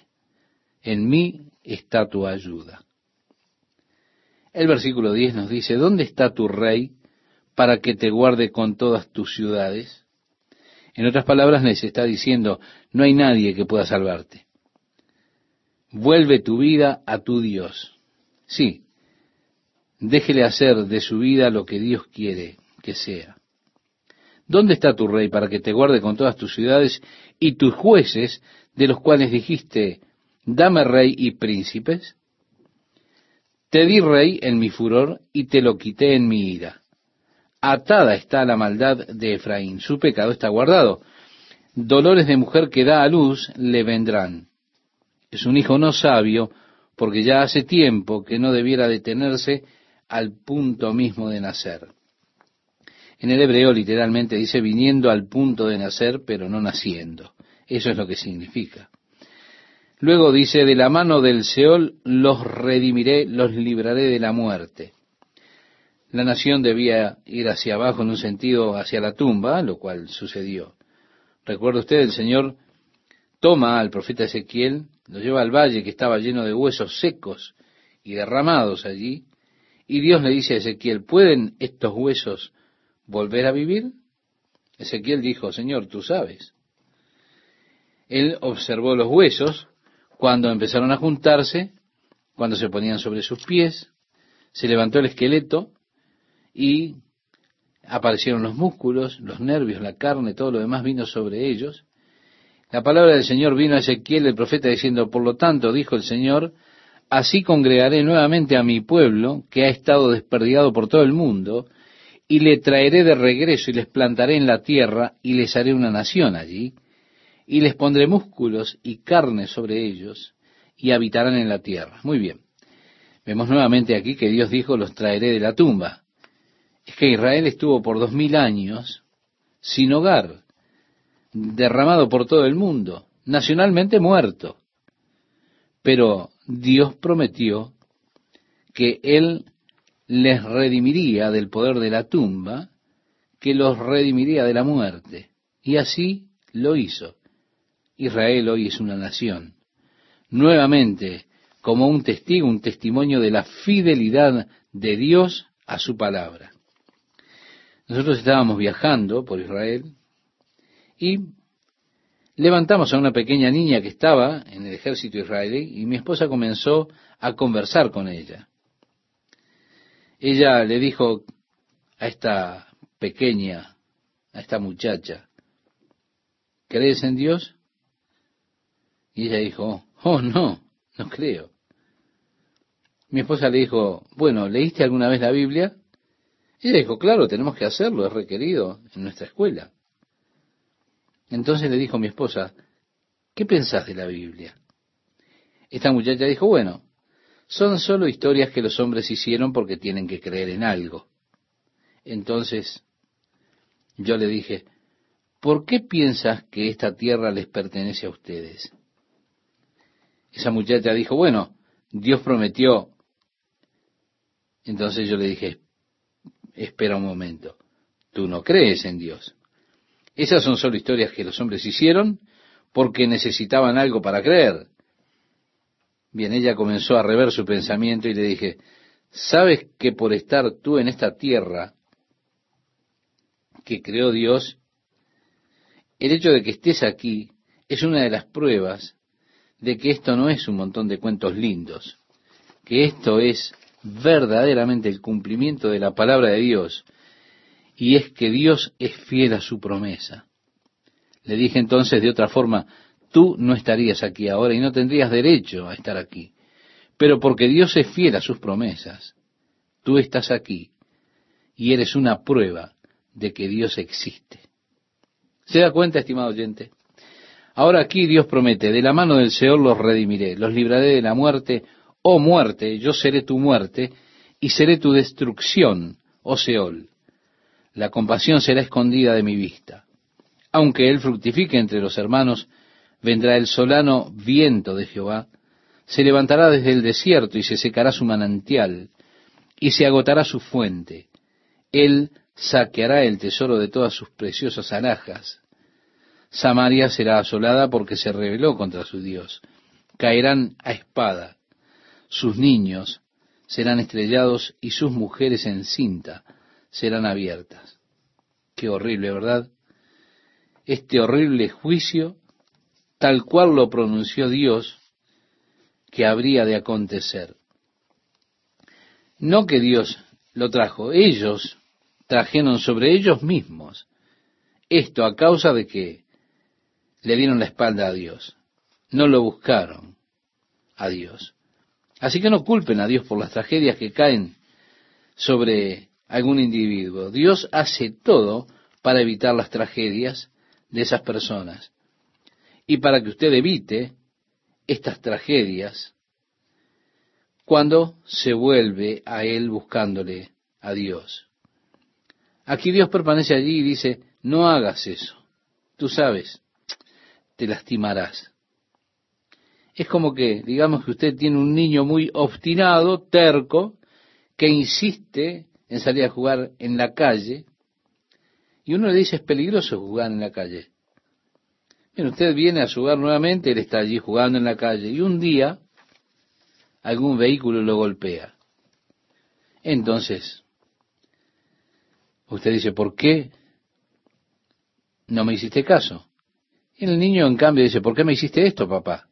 En mí está tu ayuda. El versículo 10 nos dice, ¿dónde está tu rey para que te guarde con todas tus ciudades? En otras palabras, les está diciendo, no hay nadie que pueda salvarte. Vuelve tu vida a tu Dios. Sí, déjele hacer de su vida lo que Dios quiere que sea. ¿Dónde está tu rey para que te guarde con todas tus ciudades y tus jueces de los cuales dijiste, dame rey y príncipes? Te di rey en mi furor y te lo quité en mi ira. Atada está la maldad de Efraín, su pecado está guardado. Dolores de mujer que da a luz le vendrán. Es un hijo no sabio, porque ya hace tiempo que no debiera detenerse al punto mismo de nacer. En el hebreo literalmente dice viniendo al punto de nacer, pero no naciendo. Eso es lo que significa. Luego dice, de la mano del Seol los redimiré, los libraré de la muerte. La nación debía ir hacia abajo en un sentido hacia la tumba, lo cual sucedió. Recuerda usted, el Señor toma al profeta Ezequiel, lo lleva al valle que estaba lleno de huesos secos y derramados allí, y Dios le dice a Ezequiel, ¿pueden estos huesos volver a vivir? Ezequiel dijo, Señor, tú sabes. Él observó los huesos cuando empezaron a juntarse, cuando se ponían sobre sus pies, se levantó el esqueleto y aparecieron los músculos, los nervios, la carne, todo lo demás vino sobre ellos. La palabra del Señor vino a Ezequiel, el profeta, diciendo, por lo tanto, dijo el Señor, así congregaré nuevamente a mi pueblo, que ha estado desperdigado por todo el mundo, y le traeré de regreso y les plantaré en la tierra y les haré una nación allí, y les pondré músculos y carne sobre ellos, y habitarán en la tierra. Muy bien. Vemos nuevamente aquí que Dios dijo, los traeré de la tumba. Es que Israel estuvo por dos mil años sin hogar, derramado por todo el mundo, nacionalmente muerto. Pero Dios prometió que Él les redimiría del poder de la tumba, que los redimiría de la muerte. Y así lo hizo. Israel hoy es una nación. Nuevamente, como un testigo, un testimonio de la fidelidad de Dios a su palabra. Nosotros estábamos viajando por Israel y levantamos a una pequeña niña que estaba en el ejército israelí y mi esposa comenzó a conversar con ella ella le dijo a esta pequeña, a esta muchacha, ¿crees en Dios? Y ella dijo, oh no, no creo. Mi esposa le dijo, bueno, ¿leíste alguna vez la Biblia? ella dijo, claro, tenemos que hacerlo, es requerido en nuestra escuela. Entonces le dijo mi esposa, ¿qué pensás de la Biblia? Esta muchacha dijo, bueno, son solo historias que los hombres hicieron porque tienen que creer en algo. Entonces yo le dije, ¿por qué piensas que esta tierra les pertenece a ustedes? Esa muchacha dijo, bueno, Dios prometió. Entonces yo le dije, espera un momento, tú no crees en Dios. Esas son solo historias que los hombres hicieron porque necesitaban algo para creer. Bien, ella comenzó a rever su pensamiento y le dije, ¿sabes que por estar tú en esta tierra que creó Dios, el hecho de que estés aquí es una de las pruebas de que esto no es un montón de cuentos lindos, que esto es verdaderamente el cumplimiento de la palabra de Dios, y es que Dios es fiel a su promesa. Le dije entonces de otra forma, tú no estarías aquí ahora y no tendrías derecho a estar aquí. Pero porque Dios es fiel a sus promesas, tú estás aquí y eres una prueba de que Dios existe. ¿Se da cuenta, estimado oyente? Ahora aquí Dios promete, de la mano del Señor los redimiré, los libraré de la muerte, oh muerte, yo seré tu muerte, y seré tu destrucción, oh Seol. La compasión será escondida de mi vista. Aunque él fructifique entre los hermanos, vendrá el solano viento de Jehová, se levantará desde el desierto y se secará su manantial, y se agotará su fuente. Él saqueará el tesoro de todas sus preciosas alhajas. Samaria será asolada porque se rebeló contra su Dios. Caerán a espada. Sus niños serán estrellados y sus mujeres en cinta serán abiertas. Qué horrible, ¿verdad? Este horrible juicio, tal cual lo pronunció Dios, que habría de acontecer. No que Dios lo trajo, ellos trajeron sobre ellos mismos esto a causa de que le dieron la espalda a Dios, no lo buscaron a Dios. Así que no culpen a Dios por las tragedias que caen sobre algún individuo. Dios hace todo para evitar las tragedias de esas personas. Y para que usted evite estas tragedias cuando se vuelve a Él buscándole a Dios. Aquí Dios permanece allí y dice, no hagas eso. Tú sabes, te lastimarás. Es como que, digamos que usted tiene un niño muy obstinado, terco, que insiste en salir a jugar en la calle, y uno le dice es peligroso jugar en la calle. Bien, usted viene a jugar nuevamente, él está allí jugando en la calle, y un día algún vehículo lo golpea. Entonces, usted dice, ¿por qué no me hiciste caso? Y el niño, en cambio, dice, ¿por qué me hiciste esto, papá?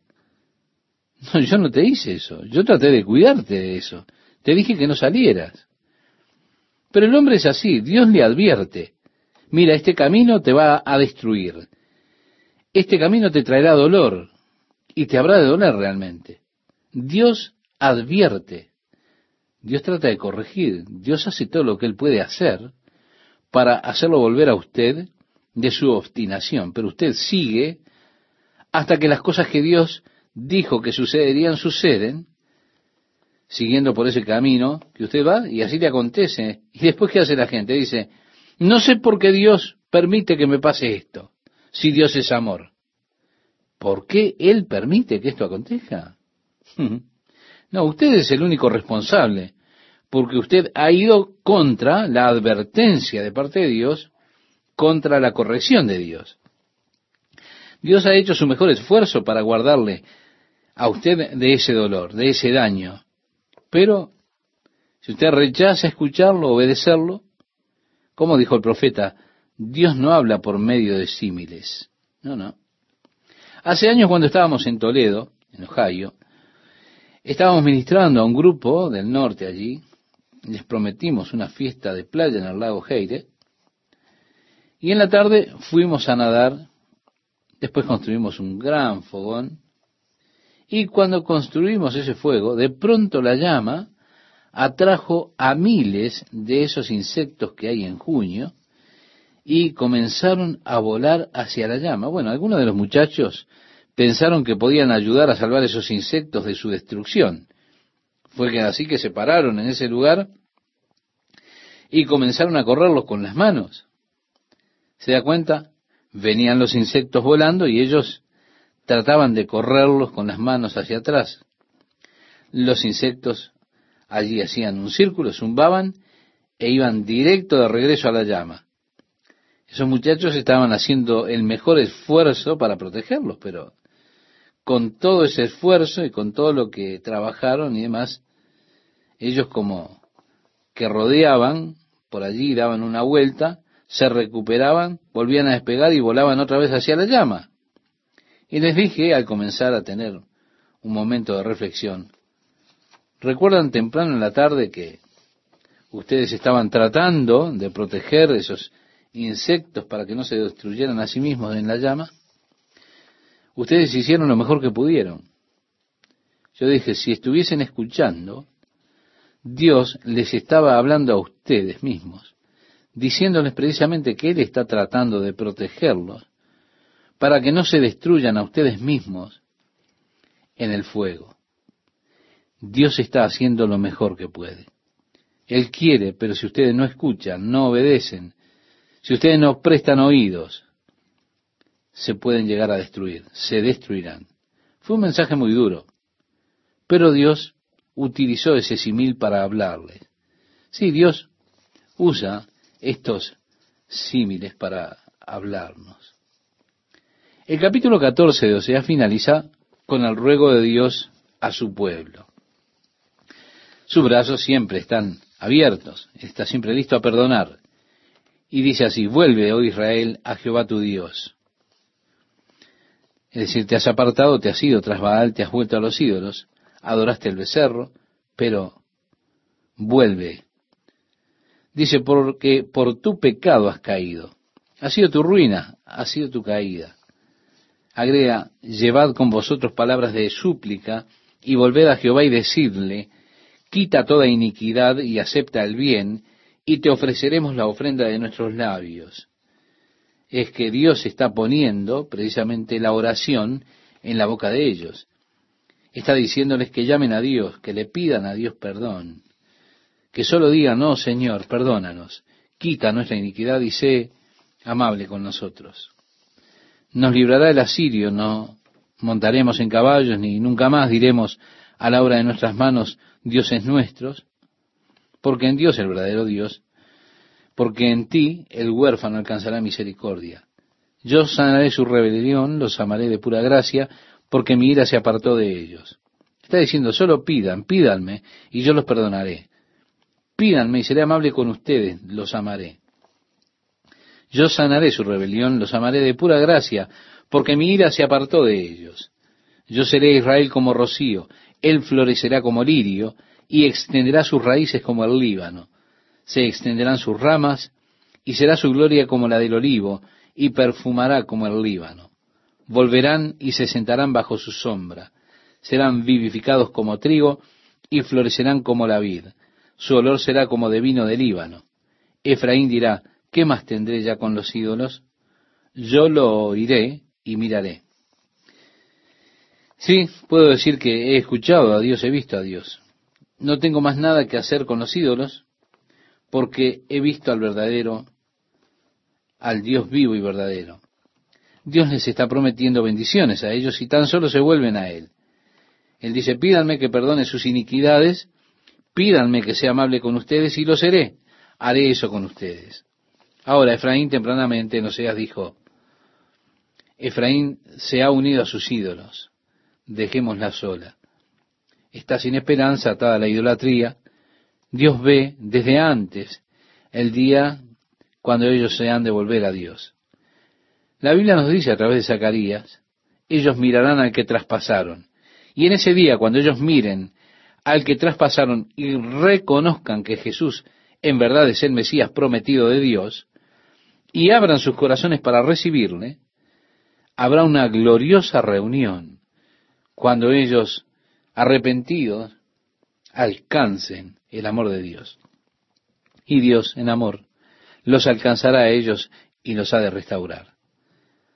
No, yo no te hice eso. Yo traté de cuidarte de eso. Te dije que no salieras. Pero el hombre es así. Dios le advierte. Mira, este camino te va a destruir. Este camino te traerá dolor. Y te habrá de doler realmente. Dios advierte. Dios trata de corregir. Dios hace todo lo que Él puede hacer para hacerlo volver a usted de su obstinación. Pero usted sigue hasta que las cosas que Dios dijo que sucederían suceden, siguiendo por ese camino que usted va, y así le acontece. Y después, ¿qué hace la gente? Dice, no sé por qué Dios permite que me pase esto, si Dios es amor. ¿Por qué Él permite que esto acontezca? No, usted es el único responsable, porque usted ha ido contra la advertencia de parte de Dios, contra la corrección de Dios. Dios ha hecho su mejor esfuerzo para guardarle a usted de ese dolor, de ese daño. Pero si usted rechaza escucharlo, obedecerlo, como dijo el profeta, Dios no habla por medio de símiles. No, no. Hace años cuando estábamos en Toledo, en Ohio, estábamos ministrando a un grupo del norte allí, les prometimos una fiesta de playa en el lago Heide, y en la tarde fuimos a nadar Después construimos un gran fogón y cuando construimos ese fuego, de pronto la llama atrajo a miles de esos insectos que hay en junio y comenzaron a volar hacia la llama. Bueno, algunos de los muchachos pensaron que podían ayudar a salvar esos insectos de su destrucción. Fue que así que se pararon en ese lugar y comenzaron a correrlos con las manos. ¿Se da cuenta? venían los insectos volando y ellos trataban de correrlos con las manos hacia atrás. Los insectos allí hacían un círculo, zumbaban e iban directo de regreso a la llama. Esos muchachos estaban haciendo el mejor esfuerzo para protegerlos, pero con todo ese esfuerzo y con todo lo que trabajaron y demás, ellos como que rodeaban por allí, daban una vuelta, se recuperaban, volvían a despegar y volaban otra vez hacia la llama. Y les dije al comenzar a tener un momento de reflexión, ¿recuerdan temprano en la tarde que ustedes estaban tratando de proteger esos insectos para que no se destruyeran a sí mismos en la llama? Ustedes hicieron lo mejor que pudieron. Yo dije, si estuviesen escuchando, Dios les estaba hablando a ustedes mismos, diciéndoles precisamente que Él está tratando de protegerlos para que no se destruyan a ustedes mismos en el fuego. Dios está haciendo lo mejor que puede. Él quiere, pero si ustedes no escuchan, no obedecen, si ustedes no prestan oídos, se pueden llegar a destruir, se destruirán. Fue un mensaje muy duro, pero Dios utilizó ese simil para hablarles. Sí, Dios usa estos símiles para hablarnos. El capítulo 14 de Osea finaliza con el ruego de Dios a su pueblo. Sus brazos siempre están abiertos, está siempre listo a perdonar. Y dice así, vuelve, oh Israel, a Jehová tu Dios. Es decir, te has apartado, te has ido tras Baal, te has vuelto a los ídolos, adoraste el becerro, pero vuelve. Dice, porque por tu pecado has caído. Ha sido tu ruina, ha sido tu caída. Agrega, llevad con vosotros palabras de súplica y volved a Jehová y decidle, quita toda iniquidad y acepta el bien, y te ofreceremos la ofrenda de nuestros labios. Es que Dios está poniendo precisamente la oración en la boca de ellos. Está diciéndoles que llamen a Dios, que le pidan a Dios perdón, que solo digan, no, Señor, perdónanos, quita nuestra iniquidad y sé amable con nosotros. Nos librará el asirio, no montaremos en caballos, ni nunca más diremos a la obra de nuestras manos, dioses nuestros, porque en Dios el verdadero Dios, porque en ti el huérfano alcanzará misericordia. Yo sanaré su rebelión, los amaré de pura gracia, porque mi ira se apartó de ellos. Está diciendo, solo pidan, pídanme, y yo los perdonaré. Pídanme y seré amable con ustedes, los amaré. Yo sanaré su rebelión, los amaré de pura gracia, porque mi ira se apartó de ellos. Yo seré Israel como rocío, él florecerá como lirio, y extenderá sus raíces como el Líbano. Se extenderán sus ramas, y será su gloria como la del olivo, y perfumará como el Líbano. Volverán y se sentarán bajo su sombra. Serán vivificados como trigo, y florecerán como la vid. Su olor será como de vino de Líbano. Efraín dirá, ¿qué más tendré ya con los ídolos? Yo lo oiré y miraré. Sí, puedo decir que he escuchado a Dios, he visto a Dios. No tengo más nada que hacer con los ídolos porque he visto al verdadero, al Dios vivo y verdadero. Dios les está prometiendo bendiciones a ellos y tan solo se vuelven a Él. Él dice, pídanme que perdone sus iniquidades, pídanme que sea amable con ustedes y lo seré. Haré eso con ustedes. Ahora, Efraín tempranamente en Oseas dijo, Efraín se ha unido a sus ídolos dejémosla sola. Está sin esperanza, atada a la idolatría. Dios ve desde antes el día cuando ellos se han de volver a Dios. La Biblia nos dice a través de Zacarías, ellos mirarán al que traspasaron. Y en ese día, cuando ellos miren al que traspasaron y reconozcan que Jesús en verdad es el Mesías prometido de Dios, y abran sus corazones para recibirle, habrá una gloriosa reunión cuando ellos, arrepentidos, alcancen el amor de Dios. Y Dios, en amor, los alcanzará a ellos y los ha de restaurar.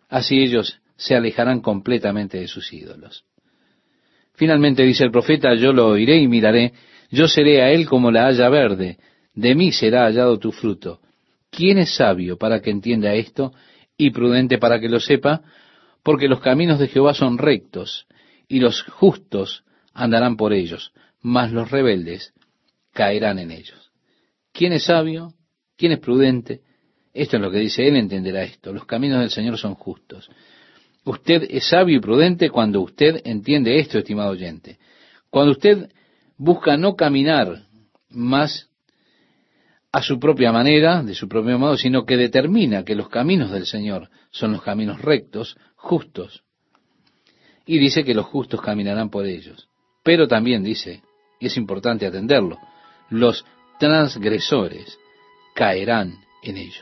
Así ellos se alejarán completamente de sus ídolos. Finalmente dice el profeta, yo lo oiré y miraré, yo seré a él como la haya verde, de mí será hallado tu fruto. ¿Quién es sabio para que entienda esto y prudente para que lo sepa? Porque los caminos de Jehová son rectos, y los justos andarán por ellos, mas los rebeldes caerán en ellos. ¿Quién es sabio? ¿Quién es prudente? Esto es lo que dice, él entenderá esto. Los caminos del Señor son justos. Usted es sabio y prudente cuando usted entiende esto, estimado oyente. Cuando usted busca no caminar más a su propia manera, de su propio modo, sino que determina que los caminos del Señor son los caminos rectos, justos, y dice que los justos caminarán por ellos. Pero también dice, y es importante atenderlo, los transgresores caerán en ellos.